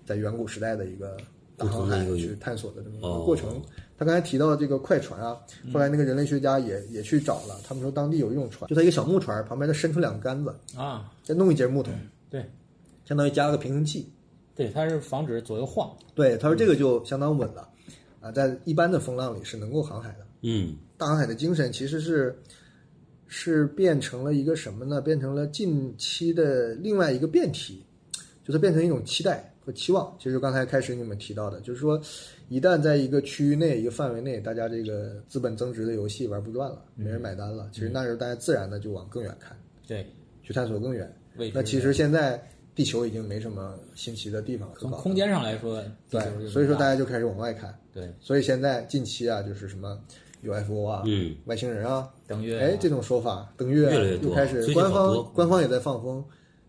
在远古时代的一个不同的一个去探索的这么一个哦过程。他刚才提到这个快船啊，后来那个人类学家也也去找了，他们说当地有一种船，就它一个小木船旁边再伸出两个杆子，啊，再弄一节木头，对相当于加了个平衡器。对，它是防止左右晃。对，他说这个就相当稳了，啊，在一般的风浪里是能够航海的。嗯，大航海的精神其实是是变成了一个什么呢？变成了近期的另外一个变体，就是变成一种期待和期望。其实刚才开始你们提到的，就是说，一旦在一个区域内、一个范围内，大家这个资本增值的游戏玩不转了，没人买单了，其实那时候大家自然的就往更远看，对，去探索更远。那其实现在地球已经没什么新奇的地方可搞了。从空间上来说，对，所以说大大家就开始往外看。对所以现在近期啊，就是什么 UFO 啊，嗯，外星人啊，登月啊哎，这种说法，登月又开始，官方官方也在放风，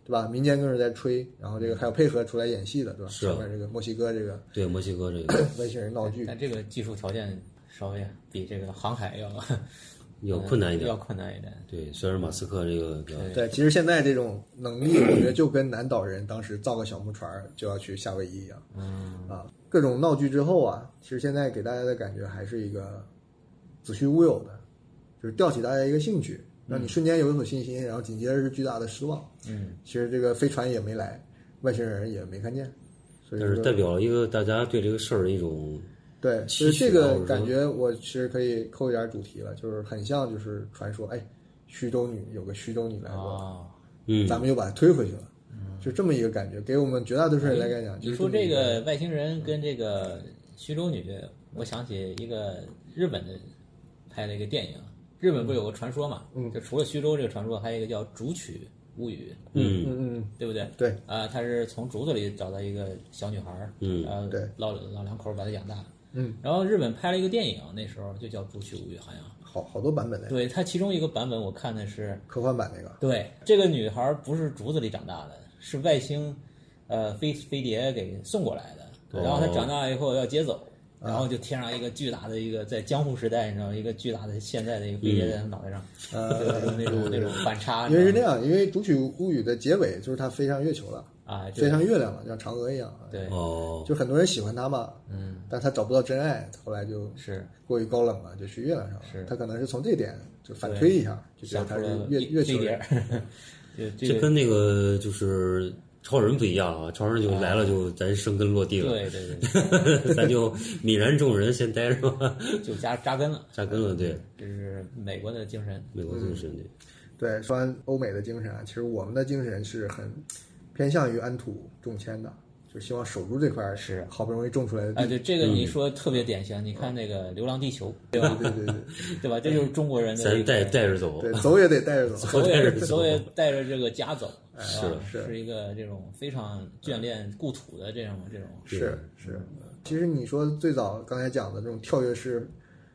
对吧？民间更是在吹，然后这个还有配合出来演戏的，对吧？是面这个墨西哥这个对，墨西哥这个 外星人闹剧，但这个技术条件稍微比这个航海要 要困难一点要。困难一点。对，虽然马斯克这个比较对，其实现在这种能力，我觉得就跟南岛人当时造个小木船就要去夏威夷一样，嗯啊，各种闹剧之后啊，其实现在给大家的感觉还是一个子虚乌有的，就是吊起大家一个兴趣，让你瞬间有一种信心，然后紧接着是巨大的失望。嗯，其实这个飞船也没来，外星人也没看见，所以说但是代表了一个大家对这个事儿的一种对，期所以这个感觉我其实可以扣一点主题了，就是很像就是传说，哎，徐州女有个徐州女来过，啊，嗯，咱们又把它推回去了，就这么一个感觉，给我们绝大多数人来讲，就是你说这个外星人跟这个徐州女，我想起一个日本的拍了一个电影，日本不是有个传说嘛？嗯。就除了徐州这个传说，还有一个叫竹取物语，嗯。嗯嗯对不对？对。啊，他是从竹子里找到一个小女孩儿，嗯。然后对。老老两口把她养大，嗯，然后日本拍了一个电影，那时候就叫《竹取物语》，好像。好好多版本的，对，它其中一个版本我看的是，科幻版那个，对这个女孩不是竹子里长大的，是外星，呃，飞飞碟给送过来的。然后她长大以后要接走，然后就贴上一个巨大的一个在江户时代，你知道一个巨大的现在的一个飞碟在他脑袋上，呃就是那种那种反差。因为是这你知道吗样，因为《竹取物语》的结尾就是他飞上月球了，啊，飞上月亮了，像嫦娥一样，对，哦，就很多人喜欢他嘛，嗯，但他找不到真爱，后来就是过于高冷了，就去月亮上了。是他可能是从这点就反推一下，就觉得他是想出了月月球人。这跟那个就是超人不一样啊，超人就来了就咱生根落地了，对对对，咱就泯然众人，先待着吧，就扎扎根了，扎根了，对，这是美国的精神。美国精神对，对，说完欧美的精神啊，其实我们的精神是很偏向于安土重迁的，就希望守住这块是好不容易种出来的地。哎，对这个你说特别典型，你看那个《流浪地球》，对吧？对对对对。吧？这就是中国人的一个咱带带着走，对，走也得带着走。走也 走也带着这个家走，是吧是是一个这种非常眷恋故土的这种这种是是，其实你说最早刚才讲的这种跳跃式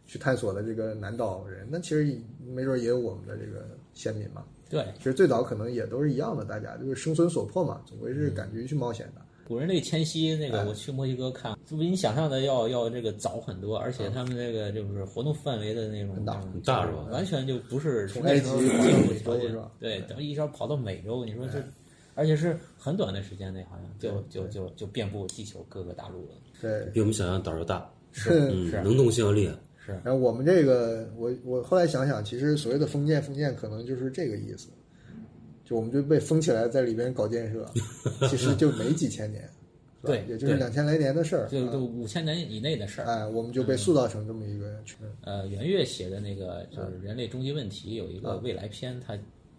去探索的这个南岛人，那其实没准也有我们的这个先民嘛。对。其实最早可能也都是一样的，大家就是生存所迫嘛，总归是敢于去冒险的。古人类迁徙，那哎。个我去墨西哥看，就比你想象的要要这个早很多，而嗯。且他们那个就是活动范围的那种很大很大是吧？完全就不是从埃及进入条件。洲对，等于一下跑到美洲，你说这，而且是很短的时间内，好像就就就就遍布地球各个大陆了。对，比我们想象胆儿要大，是嗯，是。能动性要厉害，是，然后我们这个，我我后来想想，其实所谓的封建，封建可能就是这个意思，就我们就被封起来，在里边搞建设，其实就没几千年，对也就是两千来年的事儿，就就啊五千年以内的事儿。哎，我们就被塑造成这么一个群，呃，袁岳写的那个就是《人类终极问题》有一个未来篇，他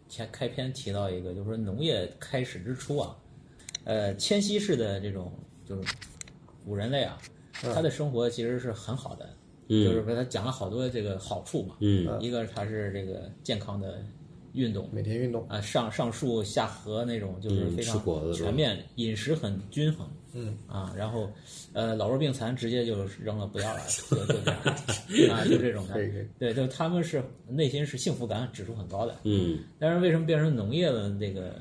前开篇提到一个，就是说农业开始之初啊，呃，迁徙式的这种就是古人类啊，他的生活其实是很好的，嗯就是说他讲了好多这个好处嘛，嗯一个他是这个健康的运动，每天运动，啊，上上树下河那种，就是嗯非常全面，饮食很均衡，嗯。啊，然后呃老弱病残直接就扔了不要了，就就这样。啊，就这种的可以可以，对，就他们是内心是幸福感指数很高的，嗯。但是为什么变成农业的那个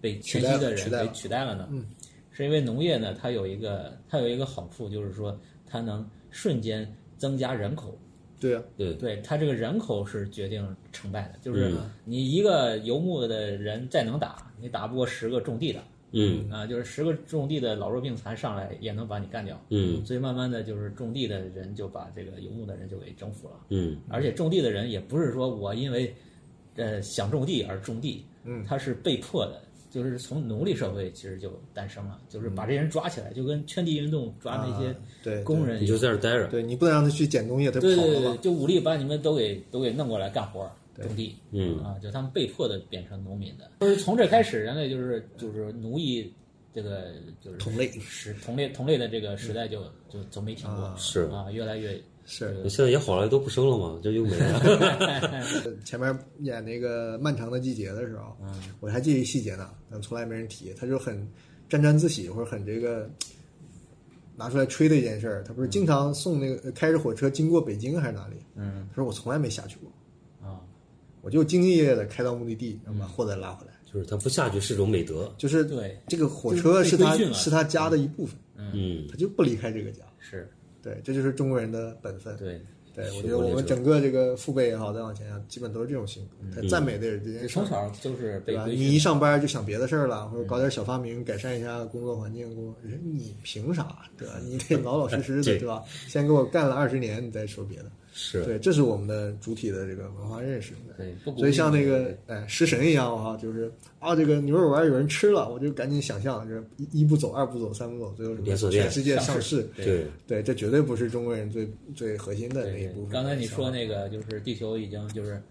被迁徙的人取代了给取代了呢？嗯，是因为农业呢，它有一个它有一个好处，就是说它能瞬间增加人口，对啊，对，对他这个人口是决定成败的，就是嗯。你一个游牧的人再能打，你打不过十个种地的嗯。啊，就是十个种地的老弱病残上来也能把你干掉。嗯。所以慢慢的就是种地的人就把这个游牧的人就给征服了，嗯。而且种地的人也不是说我因为呃想种地而种地，嗯。他是被迫的。就是从奴隶社会其实就诞生了，就是把这些人抓起来，就跟圈地运动抓那些工人你就在这儿待着，对你不能让他去捡东西，他对对对，跑了，就武力把你们都给都给弄过来干活儿种地，嗯。啊，就他们被迫的变成农民的。就是从这开始，人类就是就是奴役这个就是同类时同类同类的这个时代就就就没停过，啊是。啊，越来越是现在也好了，都不生了嘛，就又没了。前面演那个《漫长的季节》的时候，嗯我还记得细节呢，但从来没人提。他就很沾沾自喜，或者很这个拿出来吹的一件事儿。他不是经常送那个开着火车经过北京还是哪里？嗯他说我从来没下去过，啊，我就兢兢业业的开到目的地，然后把货再拉回来。就是他不下去是种美德，就是对这个火车是他是他家的一部分，嗯他就不离开这个家。是对，这就是中国人的本分。对，对，我觉得我们整个这个父辈也好，再往前啊，基本都是这种性格。他赞美的也是这件事儿。从小就是对吧？你一上班就想别的事儿了，或者搞点小发明，改善一下工作环境，工作人你凭啥？对吧？你得老老实实的，对对吧？先给我干了二十年，你再说别的。是对，这是我们的主体的这个文化认识。对所以像那个哎食神一样哈，就是啊，这个牛肉丸有人吃了，我就赶紧想象，就是一一步走，二步走，三步走，最后什么连锁店全世界上市。对，对，这绝对不是中国人最最核心的那一部分。刚才你说那个就是地球已经就是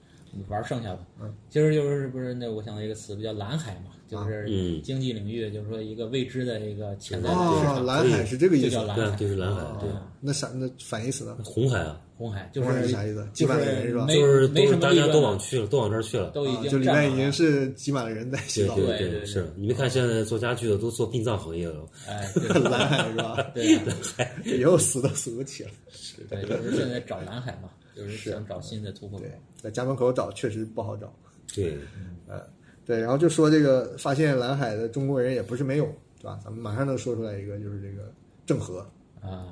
玩剩下的，嗯，其实就是不是那我想到一个词不叫蓝海嘛，就是嗯经济领域，就是说一个未知的一个潜在的市啊，场，蓝海是这个意思就叫。蓝海，对就是蓝海啊对那啥，那反义词呢？红海啊，红海就红海是是啥意思几就万个人是吧没就是没大家都往去了，都往这儿去了。都已啊，就经里面已经是挤满了人在洗澡，对对对对对是你没看现在做家具的都做殡葬行业了，哎，对蓝海是吧？对呀以后死都死不起了。对，就是现在找蓝海嘛，就是想找新的突破口对，在家门口找确实不好找。对，呃，对，然后就说这个发现蓝海的中国人也不是没有，对吧？咱们马上能说出来一个，就是这个郑和，啊，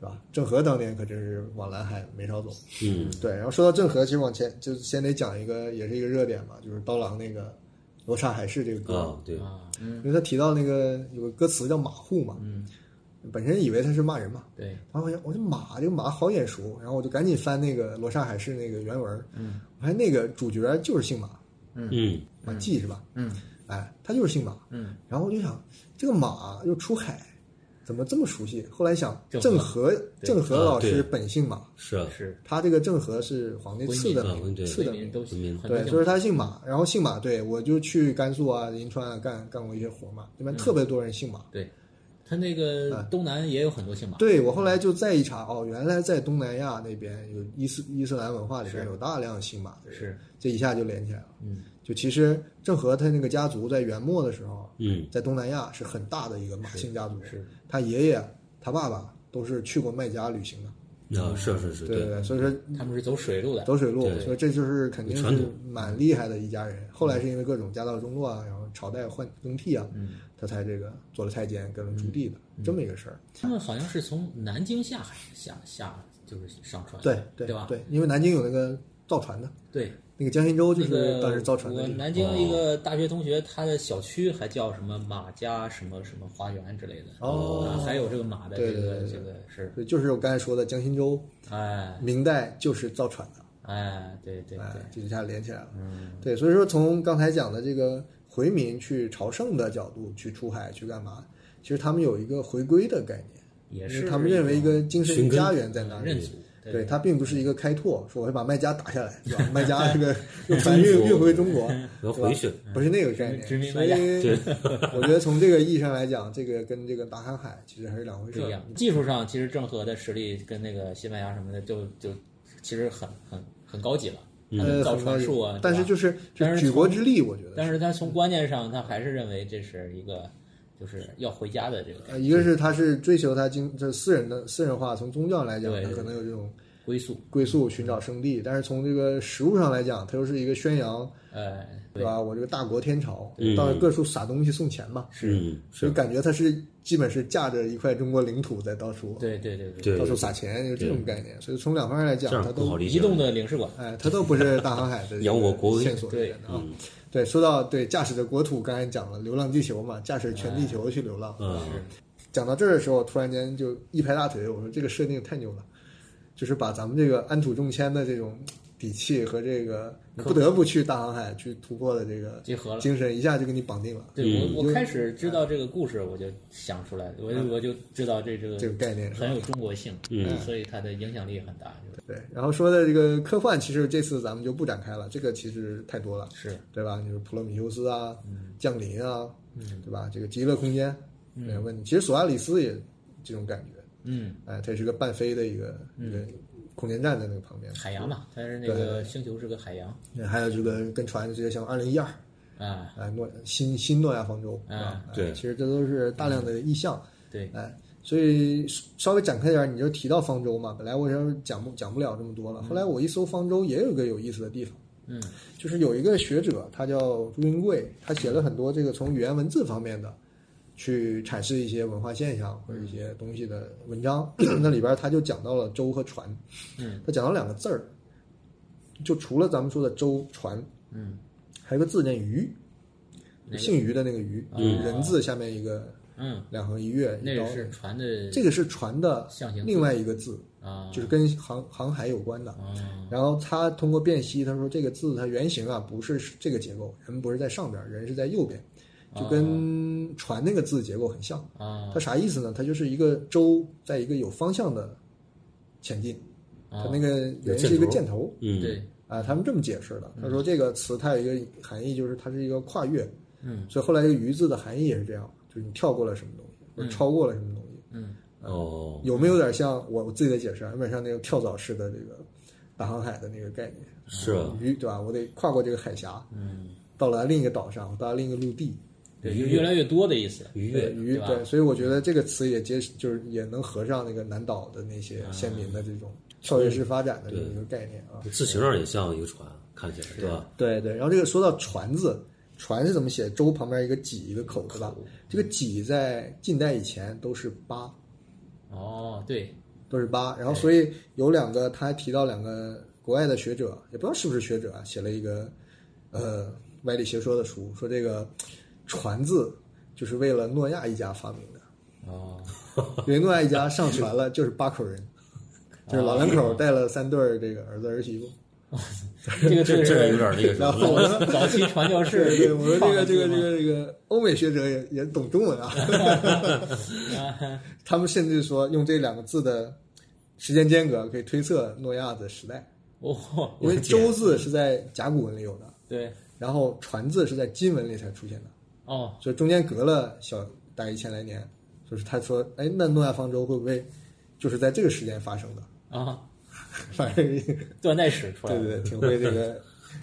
对吧？郑和当年可真是往蓝海没少走。嗯。对，然后说到郑和，其实往前就先得讲一个，也是一个热点嘛，就是刀郎那个《罗刹海市》这个歌，啊对，因为他提到那个有个歌词叫马户嘛，嗯，本身以为他是骂人嘛，对，然后我想，我这马这个马好眼熟，然后我就赶紧翻那个《罗刹海市》那个原文，嗯，我发现那个主角就是姓马，嗯。马季是吧？嗯。哎，他就是姓马，嗯，然后我就想，这个马又出海，怎么这么熟悉？后来想，郑郑和和郑和老师本姓马，是啊，是他这个郑和是皇帝赐的名，赐的名。对，很多姓所以他姓马，然后姓马，对我就去甘肃啊、银川啊干干过一些活嘛，那边特别多人姓马。对，他那个东南也有很多姓马。对我后来就再一查，哦，原来在东南亚那边有伊斯伊斯兰文化里边有大量姓马的人，是。这一下就连起来了。嗯，就其实郑和他那个家族在元末的时候，嗯，在东南亚是很大的一个马姓家族，是。他爷爷、他爸爸都是去过麦加旅行的，啊，是是是，对对。对，所以说他们是走水路的。走水路，所以这就是肯定是蛮厉害的一家人。后来是因为各种家道中落啊，然后朝代换更替啊，嗯他才这个做了太监，跟了朱棣的这么一个事儿。他们好像是从南京下海下下就是上船，对对对吧？对，因为南京有那个造船的，对，那个江心洲就是当时造船的。南京一个大学同学，他的小区还叫什么马家什么什么花园之类的。哦啊还有这个马的对这个对对这个是，对，就是我刚才说的江心洲，哎明代就是造船的，哎，对对哎对，，这一下连起来了。嗯，对，所以说从刚才讲的这个回民去朝圣的角度去出海去干嘛，其实他们有一个回归的概念，也是他们认为一个精神家园在哪里对，它并不是一个开拓，说我要把麦加打下来，是吧？麦加这个用船运运回中国，回去，不是那个概念。所以我觉得从这个意义上来讲，这个跟这个大航海其实还是两回事不一样。。技术上，其实郑和的实力跟那个西班牙什么的，就就其实很很很高级了。他呃，造船术啊，但是就是举国之力，我觉得是。但是他从观念上，他还是认为这是一个就是要回家的这个呃，一个是他是追求他经这私人的私人化，从宗教来讲，他可能有这种归宿。归宿、寻找圣地，但是从这个实物上来讲，他又是一个宣扬，哎，对。吧？我这个大国天朝嗯，到各处撒东西送钱嘛，嗯，是，所以感觉他是基本是架着一块中国领土在到处对对对对，到处撒钱，就这种概念。所以从两方面来讲，它都。移动的领事馆，哎，它都不是大航海的 扬我国威。线索来源的啊。嗯对，说到对驾驶着国土，刚才讲了《流浪地球》嘛，驾驶全地球去流浪。嗯，讲到这儿的时候，突然间就一拍大腿，我说这个设定太牛了，就是把咱们这个安土重迁的这种底气和这个你不得不去大航海去突破的这个结合了。精神，一下就给你绑定了。对嗯我我开始知道这个故事，我就想出来，我就我就知道这这个这个概念是很有中国性，嗯。所以它的影响力很大，对，然后说的这个科幻，其实这次咱们就不展开了，这个其实太多了，是。对吧？就是普罗米修斯啊，降临啊，对吧？这个极乐空间没有问题。其实索亚里斯也这种感觉，嗯，哎，它也是个半飞的一个一个空间站在那个旁边，海洋嘛，它是那个星球是个海洋，还有这个跟船这个像二零一二，啊，哎，诺新新诺亚方舟，嗯是吧？哎对。其实这都是大量的意象，对，哎，所以稍微展开点儿，你就提到方舟嘛。本来我想讲不讲不了这么多了，后来我一搜方舟，也有一个有意思的地方，嗯，就是有一个学者，他叫朱云贵，他写了很多这个从语言文字方面的去阐释一些文化现象或者一些东西的文章。那里边他就讲到了舟和船，嗯，他讲到两个字儿，就除了咱们说的舟船，嗯，还有个字念鱼，姓于的那个于，嗯人字下面一个嗯，两横一月，那个是船的这个是船的另外一个字，啊，就是跟航航海有关的。啊，然后他通过辨析，他说这个字它原型啊不是这个结构，人不是在上边，人是在右边，就跟船那个字结构很像。啊，它啥意思呢？它就是一个舟在一个有方向的前进，它那个原是一个箭头嗯，对，啊，他们这么解释的。他说这个词它有一个含义，就是它是一个跨越，嗯所以后来这个“鱼”字的含义也是这样，就是你跳过了什么东西，或者超过了什么东西。嗯，哦，有没有点像我我自己的解释啊？有点像那个跳蚤式的这个大航海的那个概念，是啊，鱼对吧？我得跨过这个海峡，嗯，到了另一个岛上，到了另一个陆地，对，就越来越多的意思，愉悦，对鱼对对，所以我觉得这个词也接就是也能合上那个南岛的那些先民的这种跳跃式发展的这么一个概念啊。字形上也像一个船，看起来对吧？对对，然后这个说到船字，船是怎么写？舟旁边一个几一个口，对吧？这个几在近代以前都是八，哦，对，都是八。然后所以有两个，他还提到两个国外的学者，也不知道是不是学者啊，写了一个呃歪理邪说的书，说这个船字就是为了诺亚一家发明的，哦，因为诺亚一家上船了 就是八口人，就是老两口带了三对儿这个儿子儿媳妇。这个是这这有点那个什然后么。早早期传教士对对，我说这个这个这个这个欧美学者也也懂中文啊，啊他们甚至说用这两个字的时间间隔可以推测诺亚的时代，哦，因为周字是在甲骨文里有的，对，然后传字是在金文里才出现的，哦，所以中间隔了小大概一千来年，就是他说，哎，那诺亚方舟会不会就是在这个时间发生的？啊，反正断代史出来了。对对对，挺会这个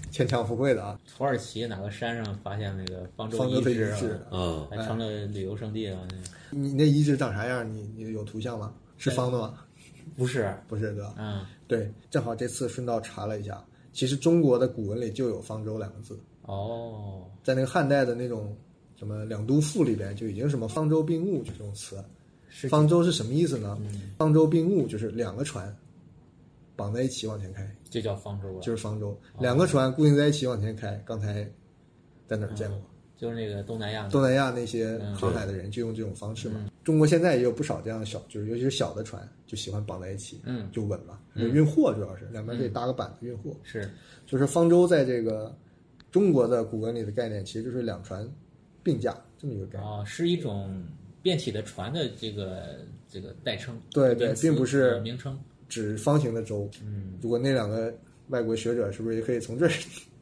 牵强附会的啊。土耳其哪个山上发现那个方舟方舟的遗址遗址啊，啊，还成了旅游胜地了。你那遗址长啥样？你你有图像吗？是方的吗？不是，不是对吧？嗯，对，正好这次顺道查了一下，其实中国的古文里就有方舟两个字，哦，在那个汉代的那种什么两都赋里边就已经什么方舟并物这种词。方舟是什么意思呢？方舟并物就是两个船绑在一起往前开，这叫方舟啊，就是方舟。两个船固定在一起往前开，刚才在哪儿见过？就是那个东南亚的东南亚那些航海的人就用这种方式嗯嘛。中国现在也有不少这样的小，就是尤其是小的船，就喜欢绑在一起，嗯就稳了。运货主要是两边可以搭个板子运货。是就是方舟在这个中国的古文里的概念，其实就是两船并驾这么一个概念。哦，是一种变体的船的这个这个代称，对对并不是呃名称。指方形的舟。嗯，如果那两个外国学者是不是也可以从这儿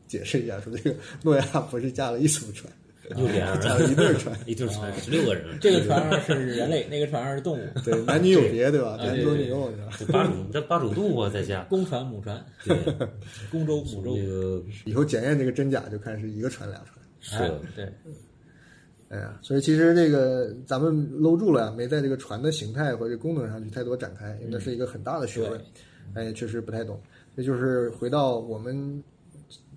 解释一下，说这个诺亚不是驾了一艘船，六连驾了一对儿船？一对船十六个人，这个船上是人类，那个船上是动物，对，男女有别，对吧？啊男左女右，是吧？这八种这八种动物啊，在家。公船母船，对，公舟母舟那，个以后检验这个真假，就看是一个船俩船。是哎对，哎呀，所以其实这个咱们搂住了，没在这个船的形态或者功能上去太多展开，因为那是一个很大的学问对，但也确实不太懂。这就是回到我们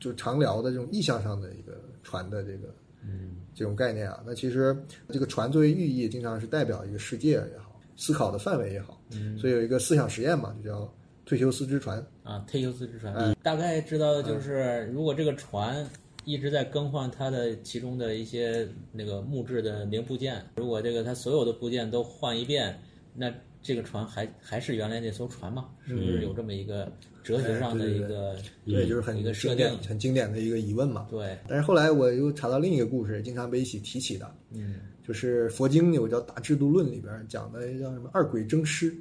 就常聊的这种意象上的一个船的这个嗯这种概念啊。那其实这个船作为寓意，经常是代表一个世界也好，思考的范围也好。嗯，所以有一个思想实验嘛，就叫忒修斯之船。啊，忒修斯之船，嗯大概知道的就是，如果这个船一直在更换它的其中的一些那个木质的零部件，如果这个它所有的部件都换一遍，那这个船还还是原来那艘船吗？是不是有这么一个哲学上的哎对对一个对，就是很一个设定？、很经典的一个疑问嘛。对，但是后来我又查到另一个故事，经常被一起提起的，嗯，就是佛经有叫《大制度论》里边讲的叫什么二鬼争师，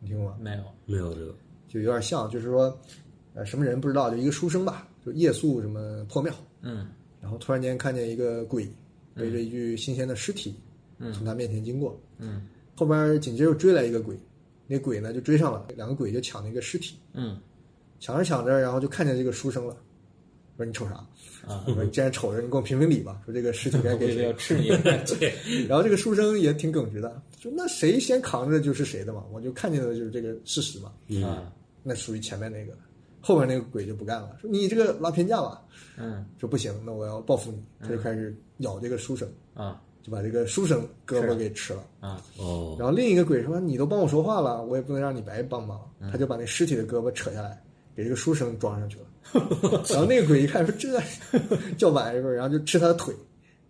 你听过吗？没有，没有这个，就有点像，就是说，呃，什么人不知道，就一个书生吧，就夜宿什么破庙，嗯。然后突然间看见一个鬼背着一具新鲜的尸体，从他面前经过，嗯。后边紧接着又追来一个鬼，那鬼呢就追上了，两个鬼就抢那个尸体，嗯。抢着抢着，然后就看见这个书生了，说你瞅啥？啊，我说既然瞅着，你给我评评理吧，说这个尸体该 给谁？要谁？吃你，对，然后这个书生也挺耿直的，说那谁先扛着就是谁的嘛，我就看见的就是这个事实嘛，啊，那属于前面那个。的，后面那个鬼就不干了，说你这个拉偏架吧，嗯说不行，那我要报复你，他就开始咬这个书生，啊就把这个书生胳膊给吃了。啊，哦，然后另一个鬼说：“你都帮我说话了，我也不能让你白帮忙。”他就把那尸体的胳膊扯下来，给这个书生装上去了。然后那个鬼一看说：“这叫板是不是？”然后就吃他的腿。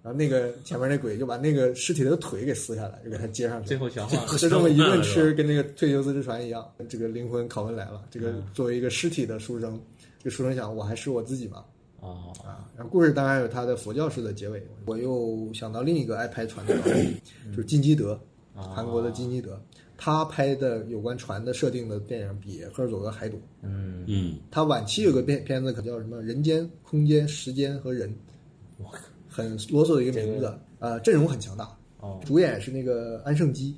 然后那个前面那鬼就把那个尸体的腿给撕下来，就给他接上去最。后全化，就这么一顿吃，跟那个退休自之船一样。这个灵魂拷问来了。这个嗯作为一个尸体的书生，这个书生想：我还是我自己吗？哦，啊，然后故事当然有它的佛教式的结尾。我又想到另一个爱拍船的导演，就是金基德，韩国的金基德，他拍的有关船的设定的电影比赫尔佐格还多。嗯，嗯，他晚期有个片片子可叫什么《人间、空间、时间和人》，很啰嗦的一个名字。呃，阵容很强大，哦主演是那个安胜基，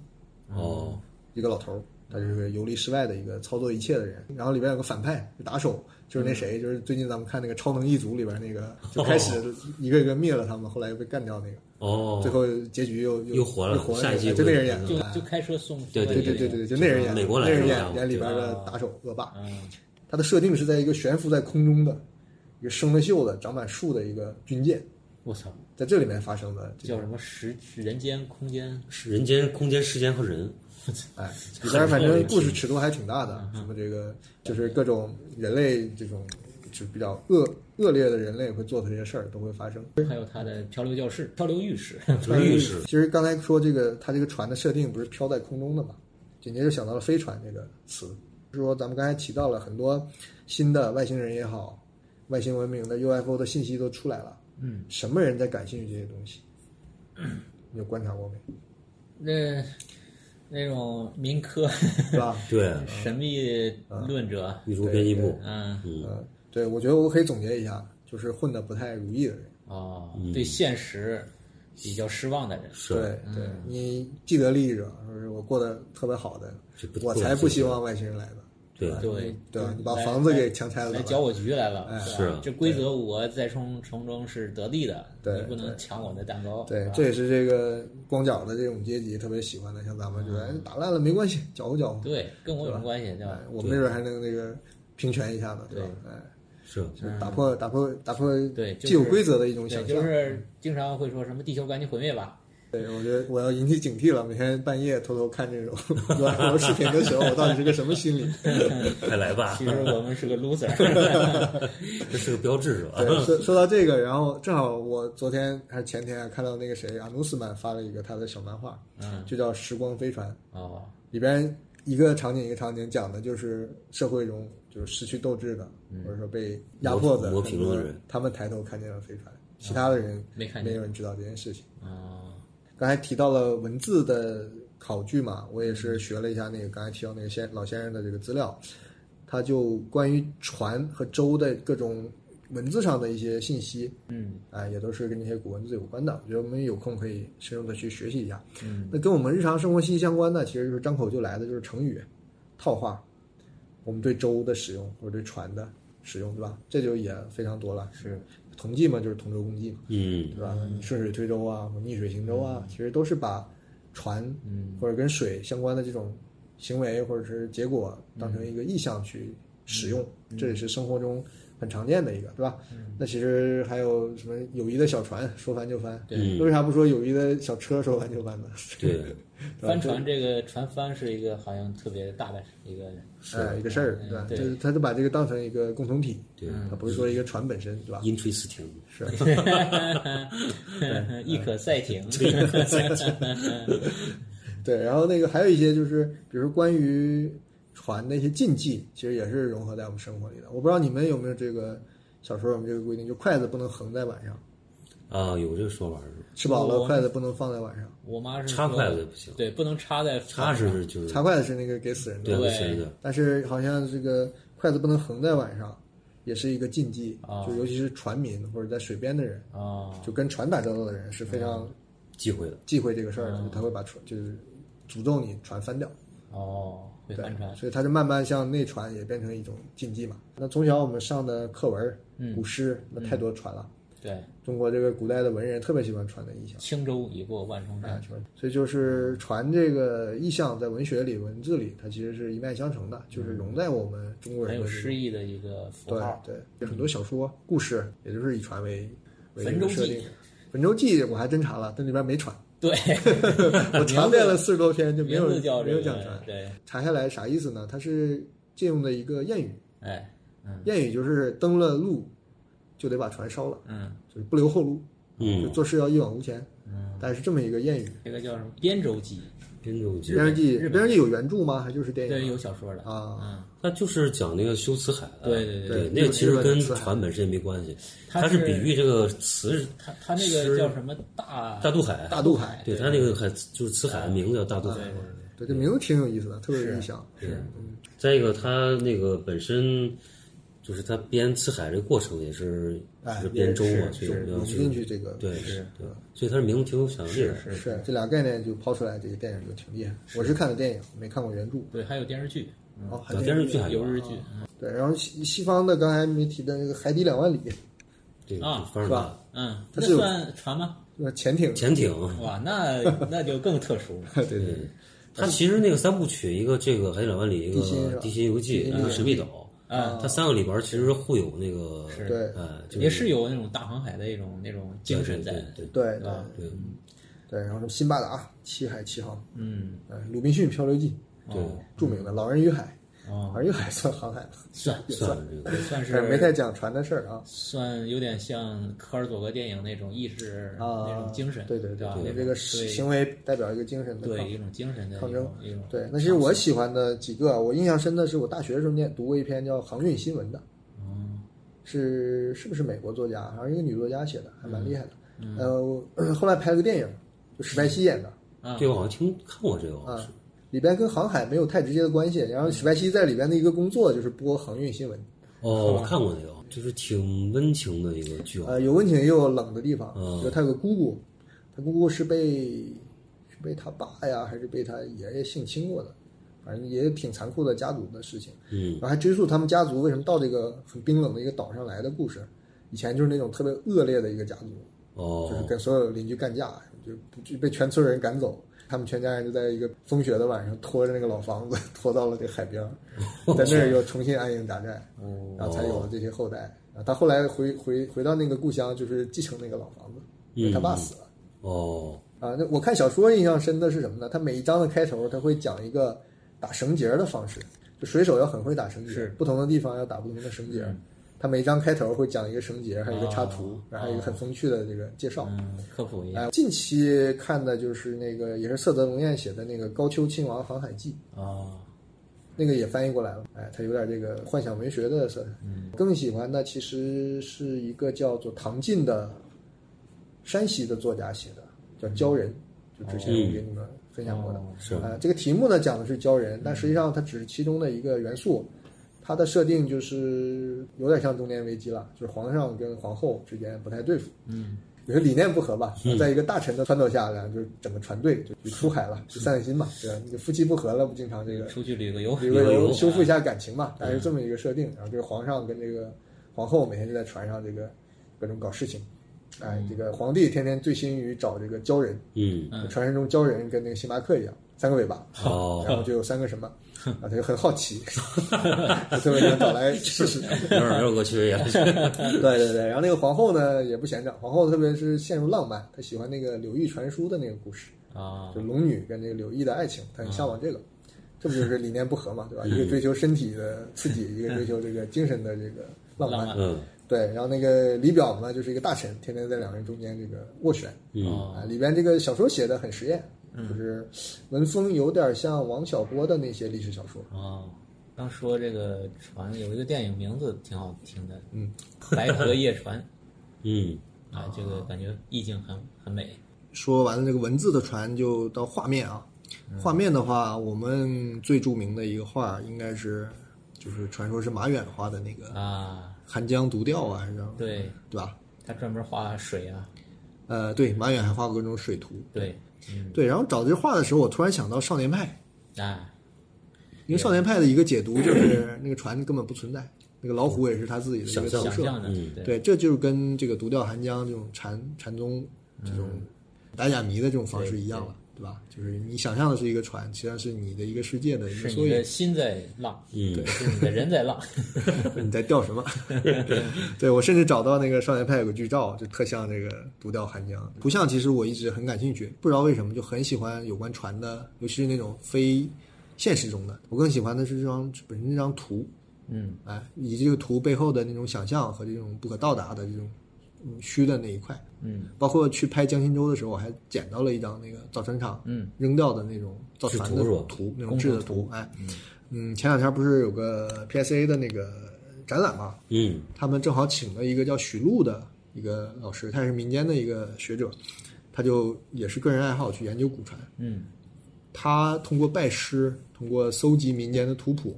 哦，一个老头儿，他就是游离世外的一个操作一切的人。然后里边有个反派，打手，就是那谁，就是最近咱们看那个《超能一族》里边那个，就开始一个一个灭了他们，后来又被干掉那个，哦，最后结局又又活了又活了下一季就那人演就的，就开车送，对对对对对，就那人演的，美国来那人演演里边的打手恶霸。嗯他的设定是在一个悬浮在空中的一个生了锈的长满树的一个军舰，我操，在这里面发生的这叫什么时人间空间？是人间、空间、时间和人，哎，里边反正故事尺度还挺大的，什么这个就是各种人类这种就比较恶恶劣的人类会做的这些事儿都会发生。还有他的漂流教室、漂流浴室，漂流浴室其实刚才说这个他这个船的设定不是飘在空中的嘛，紧接着想到了飞船这个词，说咱们刚才提到了很多新的外星人也好，外星文明的 UFO 的信息都出来了。嗯，什么人在感兴趣这些东西？你有观察过没？那那种民科是吧？对，神秘论者，宇宙编辑部，嗯，嗯，对，我觉得我可以总结一下，就是混的不太如意的人。哦，对现实比较失望的人，对对，你既得利益者，说是我过得特别好的，我才不希望外星人来的。对对对？你把房子给强拆了，来搅我局来了，哎是啊这规则我在从从中是得利的，对你不能抢我的蛋糕，对这也是这个光脚的这种阶级特别喜欢的，像咱们觉得哎打烂了没关系，搅和搅和，对，跟我有什么关系，对吧哎？我们那边还能那个平权一下子，对吧？哎，是就是打破打破打破对既有规则的一种，想象。就是经常会说什么地球赶紧毁灭吧，对，我觉得我要引起警惕了，每天半夜偷偷看这种 UFO 视频的时候，我到底是个什么心理？快来吧其，实我们是个 loser，这是个标志是吧？对，说说到这个，然后正好我昨天还是前天啊看到那个谁阿努斯曼发了一个他的小漫画，嗯，就叫《时光飞船》，哦，里边一个场景一个场景讲的就是社会中就是失去斗志的，或者说被压迫的磨很多人他们抬头看见了飞船，其他的人没看见没有人知道这件事情。哦，刚才提到了文字的考据嘛，我也是学了一下那个刚才提到那个先老先生的这个资料，他就关于船和舟的各种文字上的一些信息，嗯哎、也都是跟那些古文字有关的。我觉得我们有空可以深入的去学习一下。嗯，那跟我们日常生活息息相关的，其实就是张口就来的，就是成语、套话。我们对舟的使用或者对船的使用，对吧？这就也非常多了。是同济嘛，就是同舟共济嘛。嗯。对吧？你顺水推舟啊，逆水行舟啊，其实都是把船嗯。或者跟水相关的这种行为或者是结果当成一个意象去使用，这也是生活中很常见的一个，对吧？那其实还有什么友谊的小船说翻就翻，对。为啥不说友谊的小车说翻就翻呢？对，帆船这个船帆是一个好像特别大的一个，哎一个事儿，对吧？对。就是他就把这个当成一个共同体，对。他不是说一个船本身，对吧？interesting，是。亦可赛艇，对，然后那个还有一些就是，比如说关于船的一些禁忌，其实也是融合在我们生活里的。我不知道你们有没有这个小时候有没有这个规定，就筷子不能横在碗上，啊，有这个说法是吃饱了筷子不能放在碗上。我妈是插筷子不行。对，不能插在插是就是插筷子是那个给死人的，对但是好像这个筷子不能横在碗上，也是一个禁忌，啊。就尤其是船民或者在水边的人，啊，就跟船打交道的人是非常忌讳的，忌讳这个事儿的，就他会把船就是诅咒你船翻掉。哦，会对所以它就慢慢向内传，也变成一种禁忌嘛。那从小我们上的课文、嗯。古诗，那太多船了。对，中国这个古代的文人特别喜欢传的意象，轻舟已过万重山，所以就是传这个意象在文学里、文字里，它其实是一脉相承的，就是融在我们中国很有人诗意的一个符对号。对，有很多小说、故事，也就是以船为为设定的。焚舟记我还真查了，但里边没传，对，我查遍了四十多篇，就没有没有讲传。对，查下来啥意思呢？它是借用的一个谚语，哎，嗯。谚语就是登了路就得把船烧了，嗯，就是不留后路，就嗯，做事要一往无前。嗯，但是这么一个谚语。那个叫什么编舟记？编舟记电视剧，日本电视剧有原著吗？还就是电影？对，有小说的啊，嗯，它就是讲那个修辞海的，对对对对那个其实跟船本身也没关系，它它是比喻这个词它它那个叫什么大大渡海，大渡海对它那个海就是辞海的名字叫大渡海。对，这名字挺有意思的，特别有意象。是，再一个，它那个本身就是他编辞海这个过程也是哎是编舟嘛，是所以我们要融去进去这个对是对，所以它是名字挺有想象力的。是是这俩概念就抛出来，这个电影就挺厉害。我是看的电影，没看过原著。对，还有电视剧，哦，还有电视剧还有有日剧对，然后西西方的刚才没提的那个《海底两万里》，这个啊是吧嗯，那它是算船吗？那潜艇，潜艇，哇，那那就更特殊了。对对对，对，它其实那个三部曲，一个这个《海底两万里》，一个地心游记》，一个《神秘岛》，啊，它三个里边其实互有那个，是对呃，也是有那种大航海的一种那种精神在。对对对对吧对对，然后什么辛巴达、七海七航，嗯，呃，鲁滨逊漂流记，对哦著名的《老人与海》，哦好像又还算航海吧，算算这个算是没太讲船的事儿啊。算有点像科尔佐格电影那种意识啊，那种精神，对对对你？这个行为代表一个精神的对一种精神的抗争一种对，那其实我喜欢的几个，我印象深的是我大学的时候念读过一篇叫《航运新闻》的，嗯是是不是美国作家？好像是一个女作家写的，还蛮厉害的。嗯呃，后来拍了个电影，就史白西演的啊这个我好像听看过这个，好像啊是，里边跟航海没有太直接的关系。然后史白西在里边的一个工作就是播航运新闻，哦，我看过那个，就是挺温情的一个剧啊呃，，有温情也有冷的地方。嗯就他有个姑姑，他姑姑是被是被他爸呀，还是被他爷爷性侵过的，反正也挺残酷的家族的事情。嗯然后还追溯他们家族为什么到这个很冰冷的一个岛上来的故事。以前就是那种特别恶劣的一个家族，哦就是哦，跟所有邻居干架，就就被全村人赶走。他们全家人就在一个风雪的晚上，拖着那个老房子 拖到了这个海边儿，在那儿又重新安营扎寨，然后才有了这些后代。啊，他后来回回回到那个故乡，就是继承那个老房子，因为他爸死了。哦，啊，那我看小说印象深的是什么呢？他每一章的开头，他会讲一个打绳结儿的方式，就水手要很会打绳结，不同的地方要打不同的绳结儿。他每一章开头会讲一个绳结，还有一个插图哦，然后还有一个很风趣的这个介绍。嗯，科普一下哎，近期看的就是那个也是色泽龙彦写的那个《高丘亲王航海记》，哦，那个也翻译过来了。哎，它有点这个幻想文学的色彩。嗯更喜欢的其实是一个叫做唐晋的山西的作家写的，叫《鲛人》，就之前我给你们分享过的。哦是啊，这个题目呢讲的是鲛人，但实际上它只是其中的一个元素。它的设定就是有点像中年危机了，就是皇上跟皇后之间不太对付，嗯，有些理念不合吧。在一个大臣的撺掇下，然后就整个船队就就出海了，去散散心嘛，对吧？你这夫妻不和了，不经常这个出去旅个游，旅个游，旅个游修复一下感情嘛，大概是这么一个设定。然后这个皇上跟这个皇后每天就在船上这个各种搞事情，哎，这个皇帝天天醉心于找这个鲛人，嗯，传说中鲛人跟那个星巴克一样，三个尾巴，哦然后就有三个什么，啊，他就很好奇，就特别想找来 试试。有点有点恶趣味啊，对对对，然后那个皇后呢也不闲着，皇后特别是陷入浪漫，她喜欢那个柳毅传书的那个故事，啊就龙女跟这个柳毅的爱情，她很向往这个，这不就是理念不合嘛，对吧？一个追求身体的刺激，一个追求这个精神的这个浪漫。浪漫嗯对，然后那个李表呢，就是一个大臣，天天在两人中间这个斡旋。嗯，啊，里边这个小说写的很实验，就是文风有点像王小波的那些历史小说。哦，刚说这个船有一个电影名字挺好听的，嗯，《白河夜船 嗯，》啊，这个感觉意境很很美。说完了这个文字的船，就到画面啊。画面的话，我们最著名的一个画应该是，就是传说是马远画的那个《啊，寒江独钓》啊，还是对对吧？他专门画水啊，呃，对，马远还画过各种水图。对，嗯，对，然后找这画的时候，我突然想到少年派，啊，因为少年派的一个解读就是那个船根本不存在，那个老虎也是他自己的一个投射。对，这就是跟这个独钓寒江这种禅禅宗这种打假迷的这种方式一样了，对吧？就是你想象的是一个船，其实际上是你的一个世界的一个缩影是你的。心在浪，嗯对，是你的人在浪，你在钓什么？对我甚至找到那个少年派有个剧照，就特像这个独钓寒江图像。其实我一直很感兴趣，不知道为什么就很喜欢有关船的，尤其是那种非现实中的。我更喜欢的是这张本身这张图，嗯，哎，以及这个图背后的那种想象和这种不可到达的这种嗯虚的那一块。嗯，包括去拍江心洲的时候，我还捡到了一张那个造船厂嗯。扔掉的那种造船的制图图，那种制的图。哎，嗯，前两天不是有个 PSA 的那个展览嘛？嗯，他们正好请了一个叫许璐的一个老师，他也是民间的一个学者，他就也是个人爱好去研究古船。嗯，他通过拜师，通过搜集民间的图谱，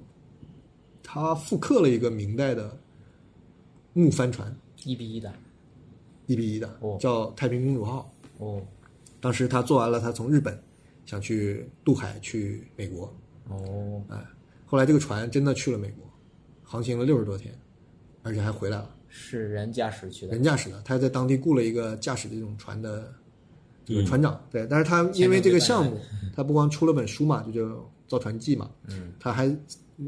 他复刻了一个明代的木帆船，一比一的，一比一的哦，叫太平公主号。哦。当时他做完了，他从日本想去渡海去美国，哦，哎，后来这个船真的去了美国，航行了六十多天，而且还回来了。是人驾驶去的。人，驾驶的，他在当地雇了一个驾驶这种船的这个船长，嗯对，但是他因为这个项目，他不光出了本书嘛，就叫《造船记》嘛，嗯，他还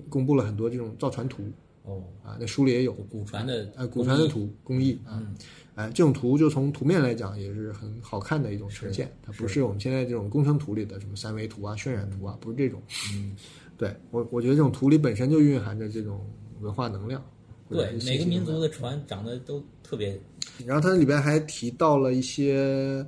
公布了很多这种造船图哦，啊，那书里也有，古船的呃，古船的图工艺啊，哎，这种图就从图面来讲也是很好看的一种呈现，它不是我们现在这种工程图里的什么三维图啊、渲染图啊，不是这种。嗯，对我我觉得这种图里本身就蕴含着这种文化能量。对每个民族的船长得都特别然后它里边还提到了一些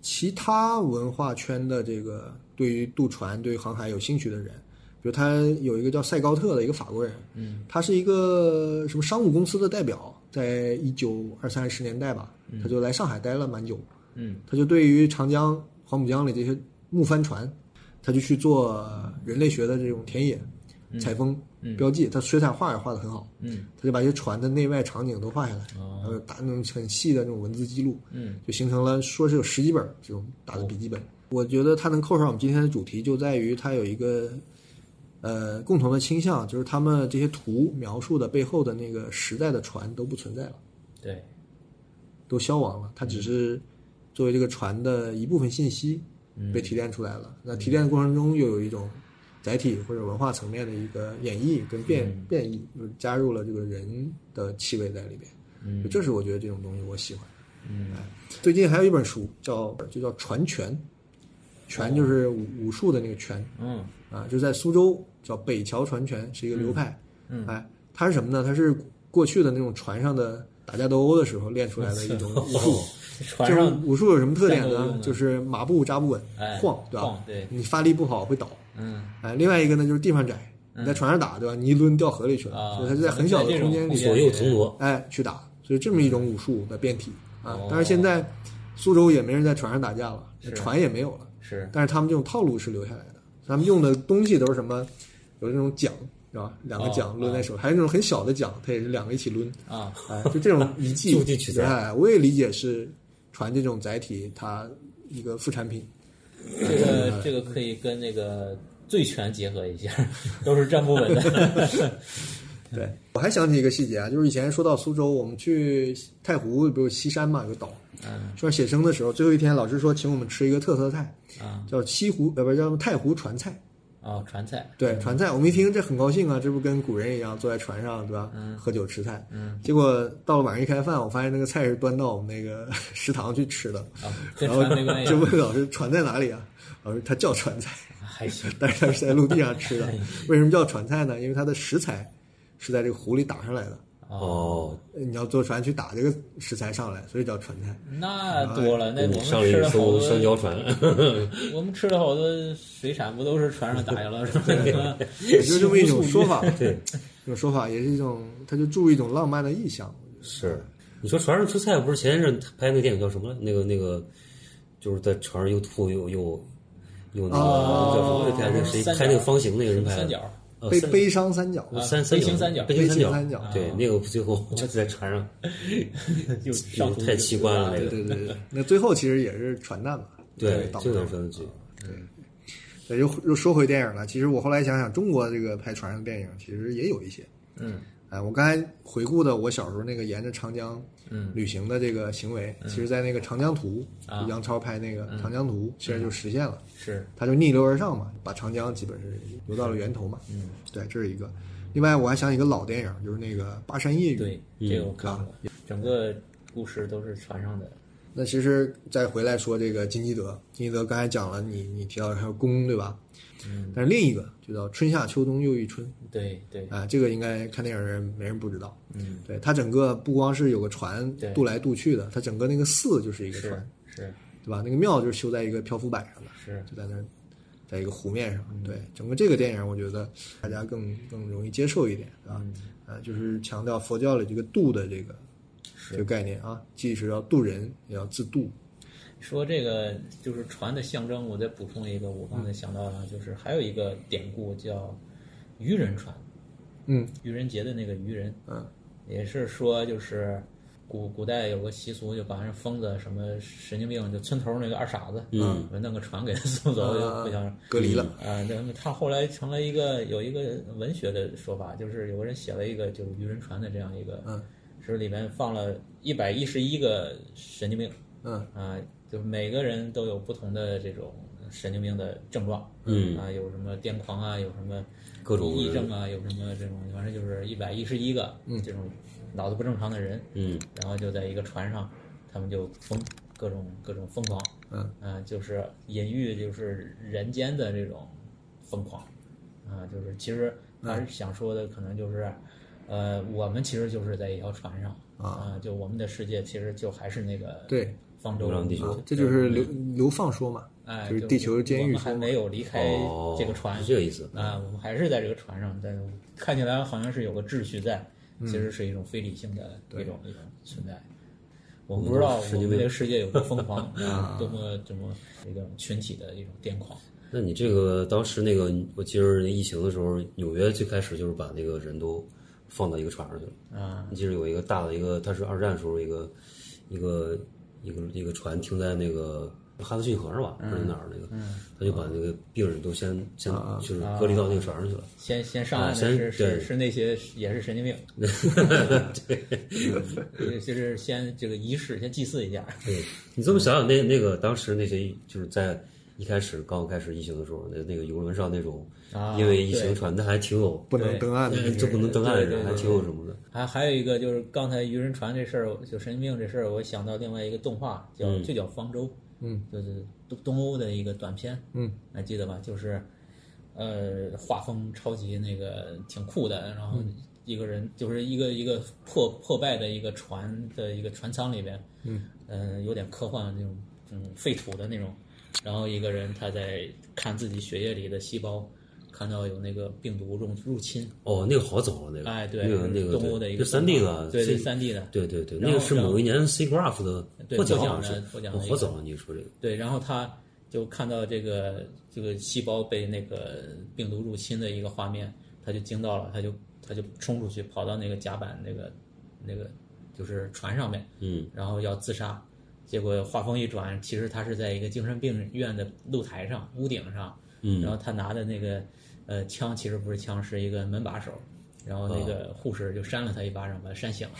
其他文化圈的这个对于渡船、对于航海有兴趣的人，比如他有一个叫塞高特的一个法国人，嗯，他是一个什么商务公司的代表，在一九二三十年代吧，他就来上海待了蛮久，嗯，他就对于长江、黄浦江里这些木帆船，他就去做人类学的这种田野采风、标记，他水彩画也画得很好，嗯，他就把这些船的内外场景都画下来，哦然后打那种很细的那种文字记录，嗯，就形成了说是有十几本这种打的笔记本。我觉得它能扣上我们今天的主题，就在于它有一个呃共同的倾向，就是他们这些图描述的背后的那个时代的船都不存在了，对，都消亡了，它只是作为这个船的一部分信息被提炼出来了。那提炼的过程中又有一种载体或者文化层面的一个演绎跟变、变异，就是加入了这个人的气味在里边。嗯这是我觉得这种东西我喜欢。嗯，最近还有一本书叫就叫《传拳》，拳就是武武术的那个拳嗯啊，就在苏州叫北桥传拳，是一个流派。嗯哎，它是什么呢？它是过去的那种船上的打架斗殴的时候练出来的一种武术。这船上种武术有什么特点呢就是马步扎不稳，哎晃，对吧？对你发力不好会倒。嗯哎，另外一个呢就是地方窄，你在船上打，对吧？你一抡掉河里去了，啊所以它就在很小的空间里左右腾挪，哎去打，所以这么一种武术的变体啊哦。但是现在苏州也没人在船上打架了，是船也没有了，是但是他们这种套路是留下来的，他们用的东西都是什么？有那种桨，是吧？两个桨哦抡在手，还有那种很小的桨，它也是两个一起抡。啊，哎，就这种遗迹，就地取材哎，我也理解是船这种载体它一个副产品。这个这个可以跟那个醉拳结合一下，都是站不稳的。对，我还想起一个细节啊，就是以前说到苏州，我们去太湖，不是西山嘛，有个岛，嗯说写生的时候，最后一天老师说请我们吃一个特色菜，啊叫西湖，呃，不是叫太湖船菜。哦，船菜对，船菜，我们一听这很高兴啊，这不跟古人一样坐在船上，对吧？嗯喝酒吃菜。嗯，结果到了晚上一开饭，我发现那个菜是端到我们那个食堂去吃的，啊，跟然后就，问老师船在哪里啊？老师他叫船菜。还行。但是他是在陆地上吃的。为什么叫船菜呢？因为它的食材是在这个湖里打上来的，哦，你要坐船去打这个食材上来，所以叫船菜。那多了，那我们你上了一吃了好艘多香蕉船，我们吃了好多水产，不都是船上打下来是吧？也就这么一种说法，对，这种说法也是一种，他就注入一种浪漫的意象。是。你说船上吃菜，不是前一阵拍那个电影叫什么来？那个那个，就是在船上又吐又又又那个哦叫什么？拍那个谁拍那个方形那个人拍的三角，悲悲伤三角，三悲情三角悲情悲情三角对，那个最后就在船上，就太奇怪了那对个。对对对，那最后其实也是船难嘛。对，岛这个上说的对。对，又又说回电影了。其实我后来想想，中国这个拍船上电影其实也有一些。嗯哎，我刚才回顾的我小时候那个沿着长江嗯旅行的这个行为，其实，在那个《长江图》啊杨超拍那个《长江图》，其实就实现了。是他就逆流而上嘛，把长江基本是游到了源头嘛。嗯，对，这是一个。另外，我还想起一个老电影，就是那个《巴山夜雨》。对，这个我看过，整个故事都是船上的。那其实再回来说这个金基德，金基德刚才讲了，你你提到还有宫，对吧？嗯，但是另一个就叫春夏秋冬又一春对对，啊、这个应该看电影的人没人不知道。嗯，对，它整个不光是有个船渡来渡去的，它整个那个寺就是一个船，是对吧？那个庙就是修在一个漂浮板上的，是，就在那儿，在一个湖面上。嗯对，整个这个电影，我觉得大家更更容易接受一点，对吧？嗯啊，就是强调佛教里这个度的这个这个概念啊，既是要渡人，也要自渡。说这个就是船的象征，我再补充一个，我刚才想到了，就是还有一个典故叫渔人船，嗯。愚人节的那个渔人，嗯。也是说就是古古代有个习俗，就把人疯子、什么神经病，就村头那个二傻子，嗯，弄个船给他送走，就不想隔离了。啊，那他后来成了一个有一个文学的说法，就是有个人写了一个就是渔人船的这样一个，嗯，是里面放了一百一十一个神经病嗯。啊，就是每个人都有不同的这种神经病的症状，嗯。啊，有什么癫狂啊，有什么各种癔症啊，有什么这种，反正就是一百一十一个这种脑子不正常的人，嗯。然后就在一个船上，他们就疯各种各种疯狂，嗯。啊，就是隐喻就是人间的这种疯狂，啊，就是其实他是想说的，可能就是，呃，我们其实就是在一条船上啊，就我们的世界其实就还是那个对方舟流浪地球这就是流流放说嘛，哎，就是地球监狱说嘛。们还没有离开哦这个船，是这个意思啊，我们还是在这个船上，但是看起来好像是有个秩序在，嗯其实是一种非理性的一种一种存在。我们不知道我们这个世界有多疯狂，啊，多么多么一种群体的一种癫狂。那你这个当时那个，我记得疫情的时候，纽约最开始就是把那个人都放到一个船上去了。啊，你记得有一个大的一个，它是二战时候一个一个一个一个船停在那个哈德逊河上吧，还是哪儿那个，他就把那个病人都先先就是隔离到那个船上去了。先先上先是是那些也是神经病，对，就是先这个仪式先祭祀一下，对。你这么想想，那那个当时那些就是在一开始刚开始疫情的时候，那那个游轮上那种啊因为疫情对传的还挺有，不能登岸的那就不能登岸的人，还挺有什么的。还还有一个就是刚才渔人船这事儿，就神经病这事儿，我想到另外一个动画叫、嗯就叫《方舟》，嗯，就是东东欧的一个短片，嗯，还记得吧？就是呃，画风超级那个挺酷的，然后一个人就是一个一个破破败的一个船的一个船舱里边，嗯，呃，有点科幻那种这种废土的那种，然后一个人他在看自己血液里的细胞。看到有那个病毒入入侵，哦，那个好早了，那个。哎，对，那个那个东欧的一个就三 D 的，对对三 D 的，对对对，那个是某一年 C Graph 的对获奖获奖的获奖的好早啊！你说这个，对，然后他就看到这个这个细胞被那个病毒入侵的一个画面，他就惊到了，他就他就冲出去，跑到那个甲板那个那个就是船上面，嗯，然后要自杀，结果话锋一转，其实他是在一个精神病院的露台上屋顶上，嗯然后他拿的那个呃枪其实不是枪，是一个门把手，然后那个护士就扇了他一巴掌，把他扇醒了，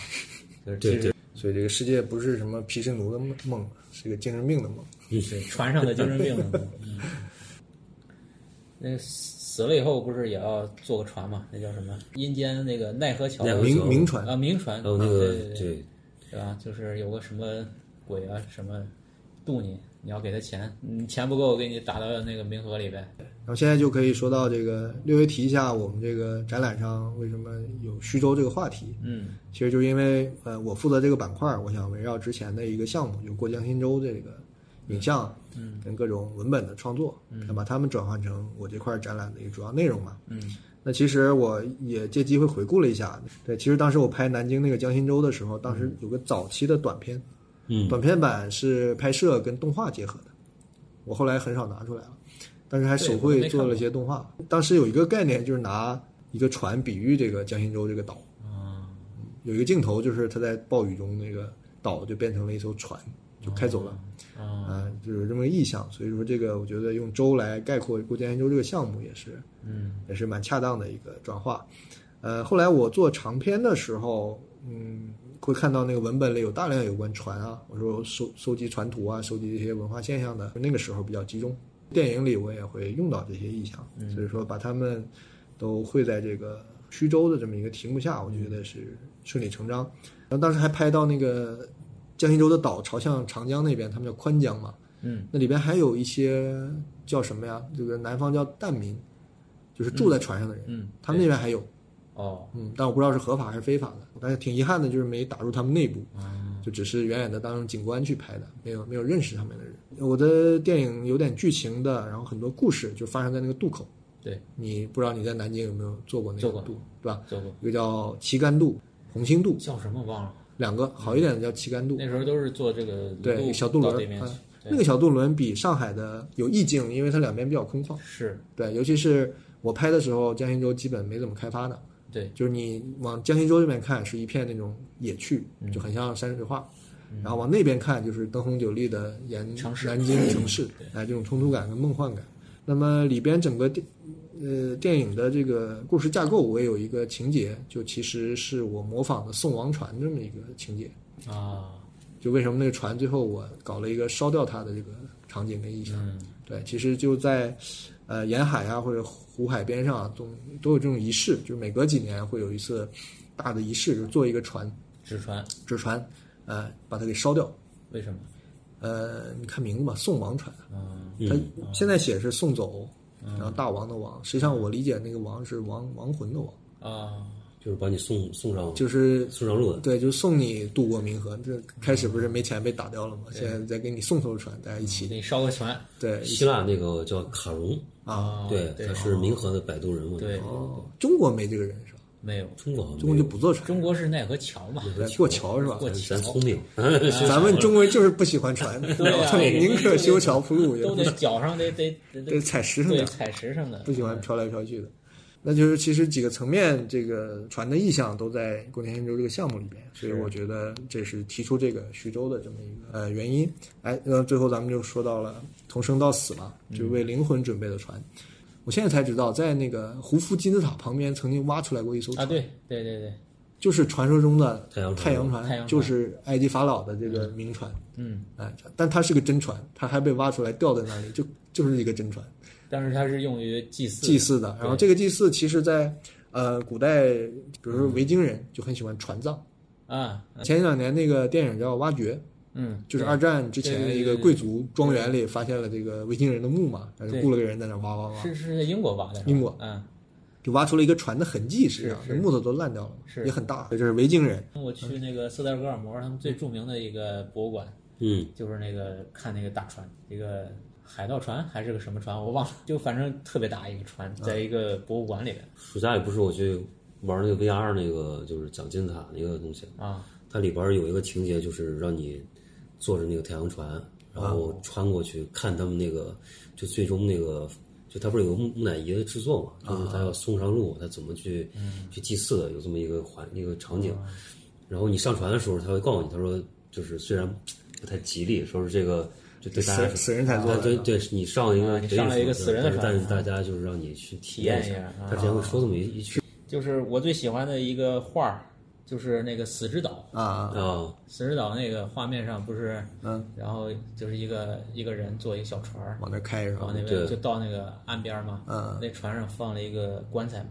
就是其实对对所以这个世界不是什么皮什奴的梦梦，是一个精神病的梦。对船上的精神病。嗯，那死了以后不是也要坐个船嘛？那叫什么？阴间那个奈何桥奈何桥冥冥船啊，冥船。还有那个啊对对对对吧？就是有个什么鬼啊，什么渡你，你要给他钱，你钱不够，我给你打到那个冥河里呗。然后现在就可以说到这个，略微提一下我们这个展览上为什么有徐州这个话题。嗯其实就是因为呃，我负责这个板块，我想围绕之前的一个项目，就过江心洲这个影像，嗯，跟各种文本的创作，想把它们转换成我这块展览的一个主要内容嘛。嗯那其实我也借机会回顾了一下，对，其实当时我拍南京那个江心洲的时候，当时有个早期的短片，嗯短片版是拍摄跟动画结合的，我后来很少拿出来了，但是还手绘做了一些动画。当时有一个概念就是拿一个船比喻这个江心洲这个岛，嗯有一个镜头就是他在暴雨中那个岛就变成了一艘船，就开走了。啊啊，就有这么个意象，所以说这个我觉得用舟来概括过江心洲这个项目也是，嗯也是蛮恰当的一个转化。呃，后来我做长篇的时候，嗯，会看到那个文本里有大量有关船啊，我说我收收集船图啊，收集这些文化现象的，那个时候比较集中。电影里我也会用到这些意象，所以说把它们都绘在这个虚舟的这么一个题目下，我觉得是顺理成章。然后当时还拍到那个江心洲的岛朝向长江那边，他们叫宽江嘛，嗯那里边还有一些叫什么呀？这个南方叫蛋民，就是住在船上的人，嗯，他们那边还有，哦嗯，但我不知道是合法还是非法的。但是挺遗憾的，就是没打入他们内部，啊就只是远远的当景观去拍的，没有没有认识他们的人。我的电影有点剧情的，然后很多故事就发生在那个渡口。对，你不知道你在南京有没有坐过那个渡，对吧？做过一个叫旗杆渡、红星渡，叫什么忘了，两个好一点的叫旗杆渡。那时候都是坐这个对，小渡轮那个小渡轮比上海的有意境，因为它两边比较空旷。是对，尤其是我拍的时候，江心洲基本没怎么开发的，对就是你往江心洲这边看是一片那种野趣，嗯就很像山水画。然后往那边看就是灯红酒绿的沿南京城市，哎，这种冲突感跟梦幻感。那么里边整个电呃电影的这个故事架构，我也有一个情节，就其实是我模仿的宋王船这么一个情节。啊就为什么那个船最后我搞了一个烧掉它的这个场景跟意象？嗯对，其实就在呃沿海啊或者湖海边上啊，都都有这种仪式，就是每隔几年会有一次大的仪式，就做一个船纸船纸船，呃，把它给烧掉。为什么？呃，你看名字嘛，宋王船，嗯它现在写是送走然后大王的王，实际上我理解那个王是亡亡魂的王，啊，就是把你送送上就是送上路的。对，就送你渡过冥河。这开始不是没钱被打掉了吗？现在再给你送艘船，大家一起给你烧个船对希腊那个叫卡戎，啊。对，对他是冥河的摆渡人物。对，哦，中国没这个人是吧？没有，中国好中国就不坐船，中国是奈何桥嘛，对过桥是吧？过桥咱聪明 咱们中国人就是不喜欢船，宁可修桥铺路，也都不得脚上得得得得踩石上对点，踩石上的，不喜欢飘来飘去的。那就是其实几个层面，这个船的意向都在“过田新舟”这个项目里边，所以我觉得这是提出这个徐州的这么一个呃原因。哎，那最后咱们就说到了从生到死嘛，就为灵魂准备的船。我现在才知道，在那个胡夫金字塔旁边曾经挖出来过一艘啊，船，对对对对，就是传说中的太阳船太阳船，太阳船就是埃及法老的这个名船。嗯，哎，但它是个真船，它还被挖出来吊在那里，就就是一个真船，但是它是用于祭祀祭祀的。然后这个祭祀其实在呃古代，比如说维京人就很喜欢船葬。啊，前两年那个电影叫《挖掘》，嗯，就是二战之前一个贵族庄园里发现了这个维京人的墓嘛，然后就雇了个人在那挖挖挖，是是在英国挖的，英国嗯。就挖出了一个船的痕迹，实际上是这木头都烂掉了，是也很大。这是维京人，我去那个斯德哥尔摩，他们最著名的一个博物馆，嗯，就是那个看那个大船，一个海盗船还是个什么船，我忘了，就反正特别大一个船，在一个博物馆里边暑假也不是我去玩那个 VR 那个就是讲金字塔那个东西，啊，它里边有一个情节就是让你坐着那个太阳船，然后穿过去看他们那个，就最终那个。就他不是有个木木乃伊的制作嘛，就是他要送上路，他怎么去、去祭祀的，有这么一个环一个场景。然后你上船的时候，他会告诉你，他说就是虽然不太吉利，说是这个就对大家死死人才做的对对，你上一个上了一个死人的船但是大家就是让你去体验一下啊他之前会说这么一一句就是我最喜欢的一个画儿，就是那个死之岛，啊啊啊，死之岛那个画面上不是，嗯，然后就是一个一个人坐一个小船儿往那开是吧往？那对边就到那个岸边嘛，嗯那船上放了一个棺材嘛，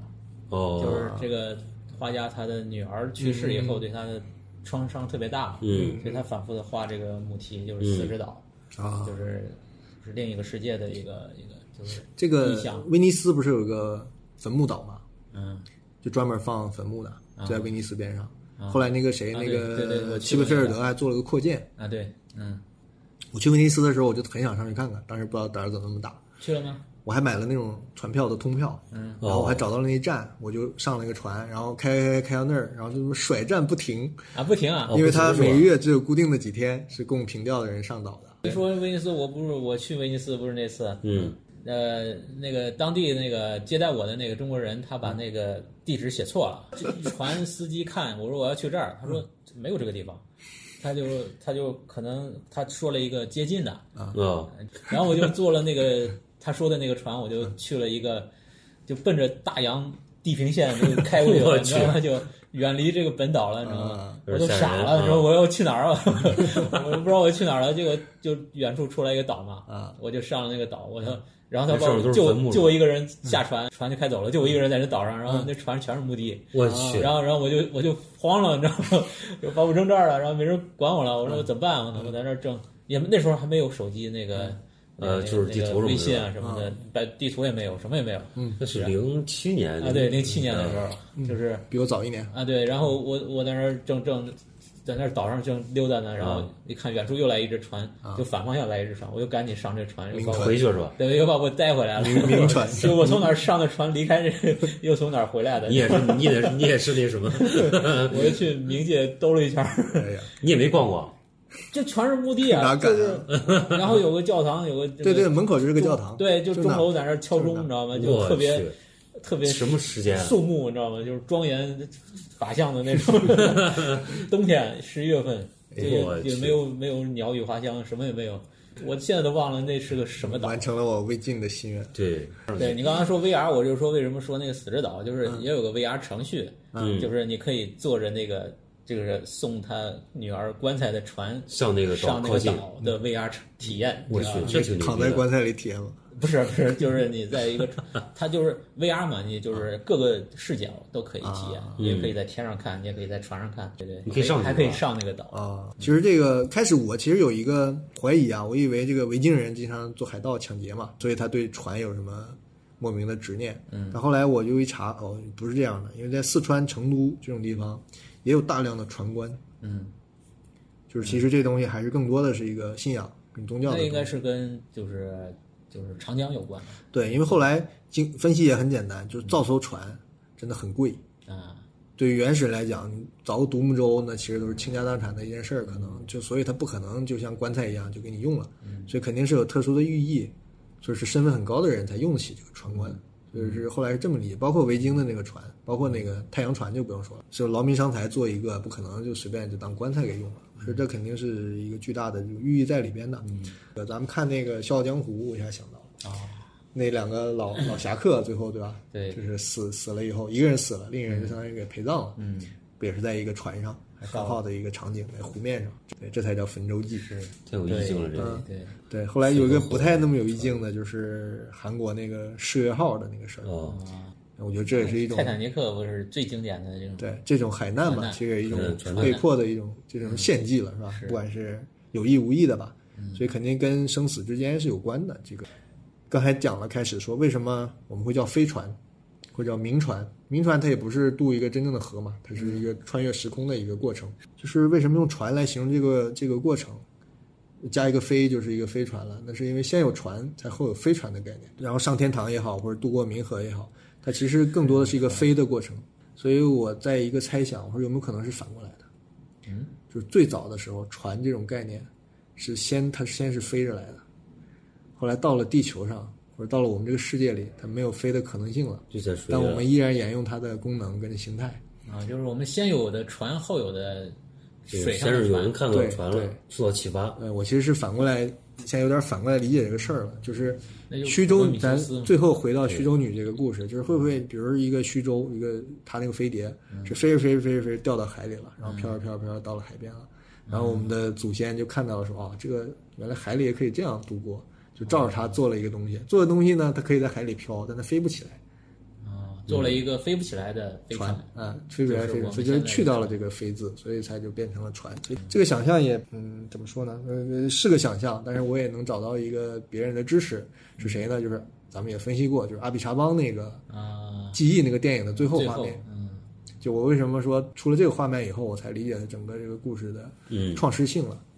哦，就是这个画家他的女儿去世以后，对他的创伤特别大，嗯，所以他反复的画这个母题，就是死之岛，啊，就是是另一个世界的一个一个就是这个威尼斯不是有个坟墓岛吗？嗯就专门放坟墓的，就在威尼斯边上。后来那个谁，啊那个齐布尔德还做了个扩建。啊对嗯我去威尼斯的时候，我就很想上去看看，当时不知道胆儿怎么那么大。去了吗？我还买了那种船票的通票，嗯，然后我还找到了那一站，我就上了一个船，然后开开开到那儿，然后就甩站不停，啊不停啊，因为它不停是吧每个月只有固定的几天是供凭吊的人上岛的。你说威尼斯，我不是我去威尼斯不是那次，嗯，呃，那个当地那个接待我的那个中国人，他把那个地址写错了。船司机看我说我要去这儿，他说没有这个地方，他就他就可能他说了一个接近的，啊，然后我就坐了那个他说的那个船，我就去了一个，就奔着大洋地平线就开过去 你知道吗？就远离这个本岛了，你知道吗？啊我都傻了，你啊说我要去哪儿啊？我都不知道我去哪儿了，结果就远处出来一个岛嘛，啊我就上了那个岛，我就。然后他把我就就我一个人下船，船就开走了，就我一个人在这岛上，然后那船全是墓地，我去，然后然后我就我就慌了，你知道吗？就把我扔这儿了，然后没人管我了，我说我怎么办？我我在那儿正也那时候还没有手机那个。那个呃就是地图什么的。微信啊什么的，把地图也没有，什么也没有。嗯那是。零七年啊，对，零七年的时嗯。候，就是。比我早一年，啊，对，然后我我在那儿正正在那儿岛上正溜达呢，然后一看远处又来一只船，就反方向来一只船，我就赶紧上这船，又把我回去是吧？对，又把我带回来了。名船。就我从哪儿上的船离开这个，又从哪儿回来的。你也是，你也是，你也是那什么，我就去冥界兜了一圈儿，哎呀，你也没逛逛，就全是墓地啊，哪敢就是，然后有个教堂，有个这个对对，门口就是个教堂，对，就钟楼在那儿敲钟，你知道吗？就特别特别什么时间啊？肃穆，你知道吗？就是庄严法相的那种。冬天十一月份，哎也也没有没有鸟语花香，什么也没有。我现在都忘了那是个什么岛完。成了我未尽的心愿。对，对你刚刚说 VR，我就说为什么说那个死之岛，就是也有个 VR 程序，嗯就是你可以坐着那个这个是送他女儿棺材的船上那个岛上那个。岛的 VR 体验。我去这挺牛逼的。躺在棺材里体验了，不是不是，就是你在一个，它就是 VR 嘛，你就是各个视角都可以体验，你也可以在天上看，你也可以在船上看，对对，你可以上还可以上那个岛。啊，其实这个开始我其实有一个怀疑啊，我以为这个维京人经常做海盗抢劫嘛，所以他对船有什么莫名的执念。嗯，但后来我就一查，哦，不是这样的，因为在四川成都这种地方也有大量的传观。嗯，就是其实这东西还是更多的是一个信仰跟宗教。那应该是跟就是就是长江有关的对，因为后来经分析也很简单，就是造艘船真的很贵。啊。对于原始人来讲，凿个独木舟那其实都是倾家荡产的一件事儿，可能就所以它不可能就像棺材一样就给你用了，所以肯定是有特殊的寓意，就是身份很高的人才用得起这个船棺。就是后来是这么理解，包括维京的那个船，包括那个太阳船就不用说了，就劳民伤财做一个，不可能就随便就当棺材给用了，所以这肯定是一个巨大的寓意在里边的。嗯，咱们看那个《笑傲江湖》，我一下想到了。啊，那两个老老侠客最后对吧？对就是死死了以后，一个人死了，另一个人就相当于给陪葬了。嗯，不也是在一个船上，很好的一个场景，在湖面上。对，这才叫焚舟记。是，太有意境了，这个。对对对。后来有一个不太那么有意境的，就是韩国那个世越号的那个事儿。哦，我觉得这也是一种泰坦尼克不是最经典的这种对这种海难嘛，其实一种被迫的一种这种献祭了，是吧？不管是有意无意的吧，所以肯定跟生死之间是有关的。这个刚才讲了，开始说为什么我们会叫飞船，会叫明船？明船它也不是渡一个真正的河嘛，它是一个穿越时空的一个过程。就是为什么用船来形容这个这个过程？加一个飞就是一个飞船了，那是因为先有船，才后有飞船的概念。然后上天堂也好，或者渡过冥河也好，它其实更多的是一个飞的过程。所以我在一个猜想，我说有没有可能是反过来的？嗯，就是最早的时候，船这种概念是先它先是飞着来的，后来到了地球上或者到了我们这个世界里，它没有飞的可能性了，就在水但我们依然沿用它的功能跟形态。啊，就是我们先有的船，后有的对水上的先是有人船。看到船了受到启发。呃，我其实是反过来，现在有点反过来理解这个事儿了，就是那就虚舟普罗米，修咱最后回到虚舟女这个故事，就是会不会，比如一个虚舟，一个它那个飞碟嗯是飞着飞着飞着飞着掉到海里了，然后飘着飘着飘着到了海边了，然后我们的祖先就看到了说，啊，这个原来海里也可以这样度过，就照着它做了一个东西，做的东西呢，它可以在海里飘，但它飞不起来。啊，做了一个飞不起来的飞船。啊，飞不起来飞，就是我们所以就是去掉了这个“飞”字，所以才就变成了船。所以这个想象也，嗯，怎么说呢？呃，是个想象，但是我也能找到一个别人的支持，是谁呢？就是咱们也分析过，就是阿比查邦那个啊，记忆那个电影的最后画面。嗯就我为什么说出了这个画面以后，我才理解了整个这个故事的嗯创世性了。嗯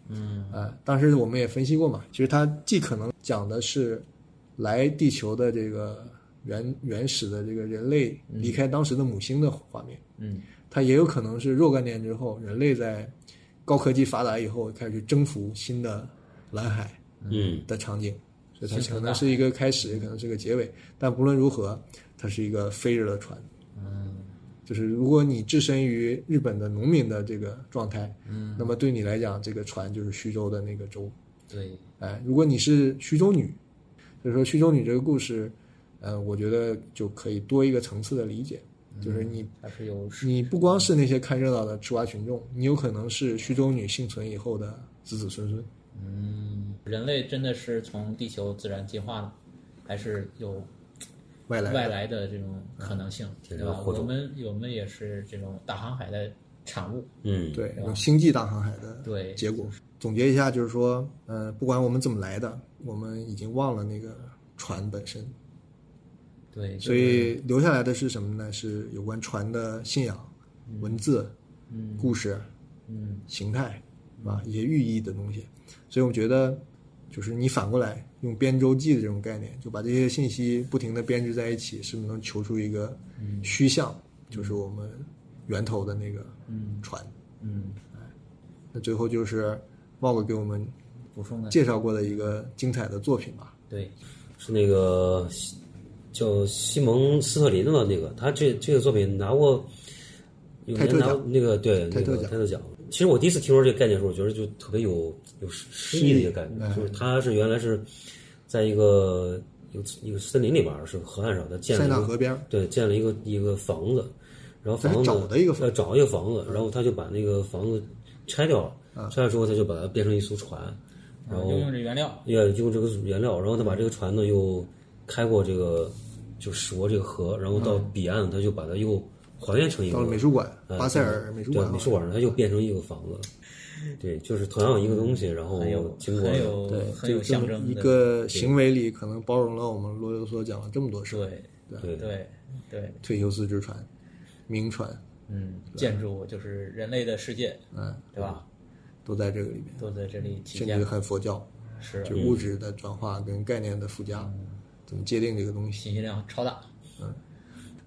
啊，当时我们也分析过嘛，其实它既可能讲的是来地球的这个原原始的这个人类离开当时的母星的画面，嗯它也有可能是若干年之后，人类在高科技发达以后开始去征服新的蓝海嗯的场景，所以它可能是一个开始，也可能是个结尾。但不论如何，它是一个飞着的船。嗯就是如果你置身于日本的农民的这个状态，嗯，那么对你来讲，这个船就是徐州的那个舟。对，哎，如果你是徐州女，所以说徐州女这个故事，呃，我觉得就可以多一个层次的理解，就是你还是有你不光是那些看热闹的吃瓜群众，你有可能是徐州女幸存以后的子子孙孙。嗯，人类真的是从地球自然进化了，还是有外来外来的这种可能性，天对吧？我们我们也是这种大航海的产物，嗯，对，有星际大航海的对。结果。总结一下，就是说，呃，不管我们怎么来的，我们已经忘了那个船本身，对，所以留下来的是什么呢？是有关船的信仰、文字、嗯。故事、嗯。形态，啊？一些寓意的东西。所以我们觉得，就是你反过来用编周记的这种概念，就把这些信息不停的编织在一起，是不是能求出一个虚像？就是我们源头的那个嗯船。嗯，那最后就是茂哥给我们补充的介绍过的一个精彩的作品吧。对，是那个叫西蒙斯特林的吧？那个他这这个作品拿过有年拿泰特奖那个对那个泰特奖。其实我第一次听说这个概念的时候，我觉得就特别有有诗意的一个概念，就是他是原来是在一个一个一个森林里边儿，是河岸上，他建了一个纳河边对，建了一个一个房子，然后房子找的一个房子。呃找一个房子，然后他就把那个房子拆掉了，啊拆掉之后他就把它变成一艘船，然后就用这原料，也用这个原料，然后他把这个船呢又开过这个就驶过这个河，然后到彼岸他就把它又还原成一个到了美术馆，呃巴塞尔美术馆，美术馆，它又变成一个房子。对，就是同样一个东西，然后很有经过有对，很有象征一个行为里，可能包容了我们罗尤所讲了这么多事儿，对对对对，退休斯之船、名船，嗯，建筑就是人类的世界，嗯，对吧？都在这个里面，都在这里体甚至还佛教，是就物质的转化跟概念的附加，怎么界定这个东西？信息量超大，嗯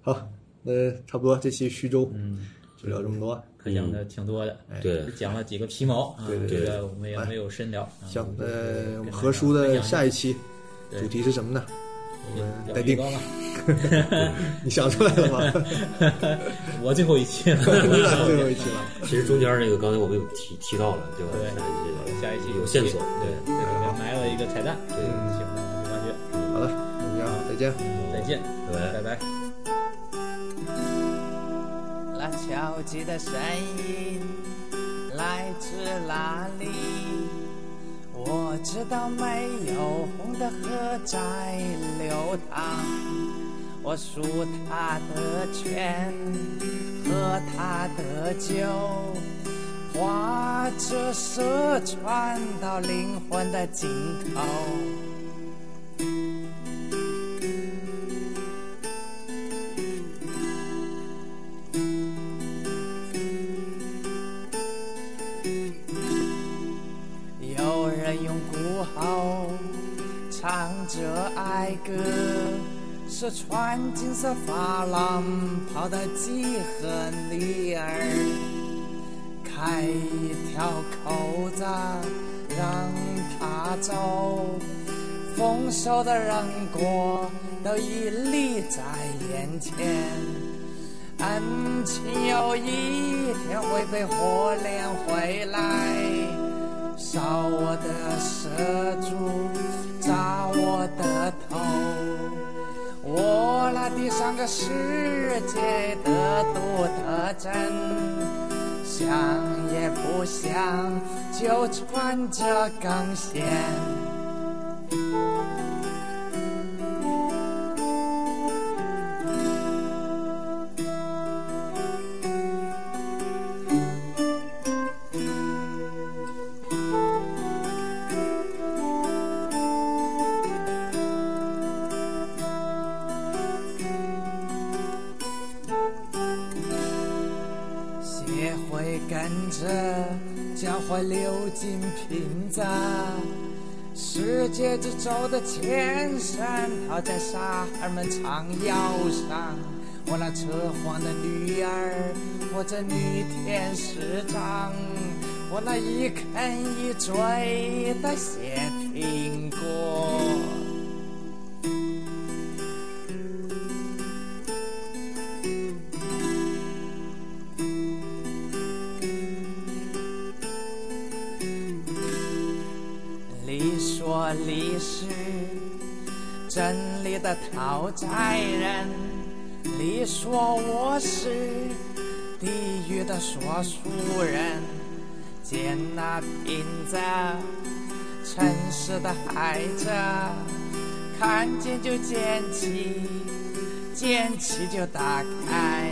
好，那差不多这期徐州，嗯，就聊这么多。可讲的挺多的，对讲了几个皮毛啊，对对这个我们也没有深聊。啊行，就那何叔的下一期主题是什么呢？我们待定？你想出来了吗？我最后一期了，最后一期了。其实中间那个刚才我们有提提到了，对吧？对下一期下一期有线索，对，这里面埋了一个彩蛋，对希望大家去挖掘。好的，就这样，再见。再见，拜拜拜拜。那敲击的声音来自哪里？我知道没有红的河在流淌，我数它的泉，喝它的酒，划着蛇穿到灵魂的尽头。用鼓喉唱着哀歌，是穿金色发廊跑的几何女儿，开一条口子让他走，丰收的人果都屹立在眼前。恩情有一天会被火炼回来，烧我的舌柱，扎我的头。我那第三个世界的独特针，想也不想就穿着钢线。接着走的前山套在沙儿们长腰上。我那扯谎的女儿，我这女天使长，我那一啃一嘴的讨债人，你说我是地狱的说书人，捡那瓶子，诚实的孩子，看见就捡起，捡起就打开。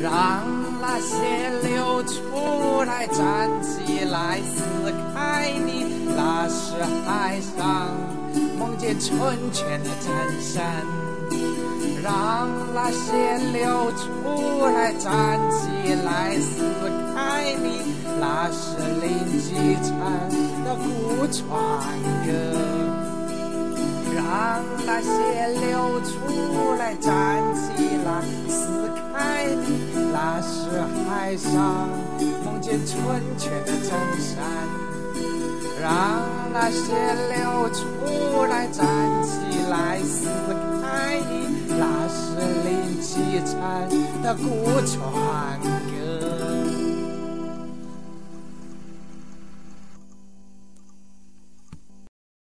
让那些流出来，站起来，撕开你，那是海上梦见春泉的真身。让那些流出来，站起来，撕开你，那是林继承的古传歌。让那些流出来，站起来，撕开你，那是海上梦见春泉的真山。让那些流出来，站起来，撕开，那是林继承的古传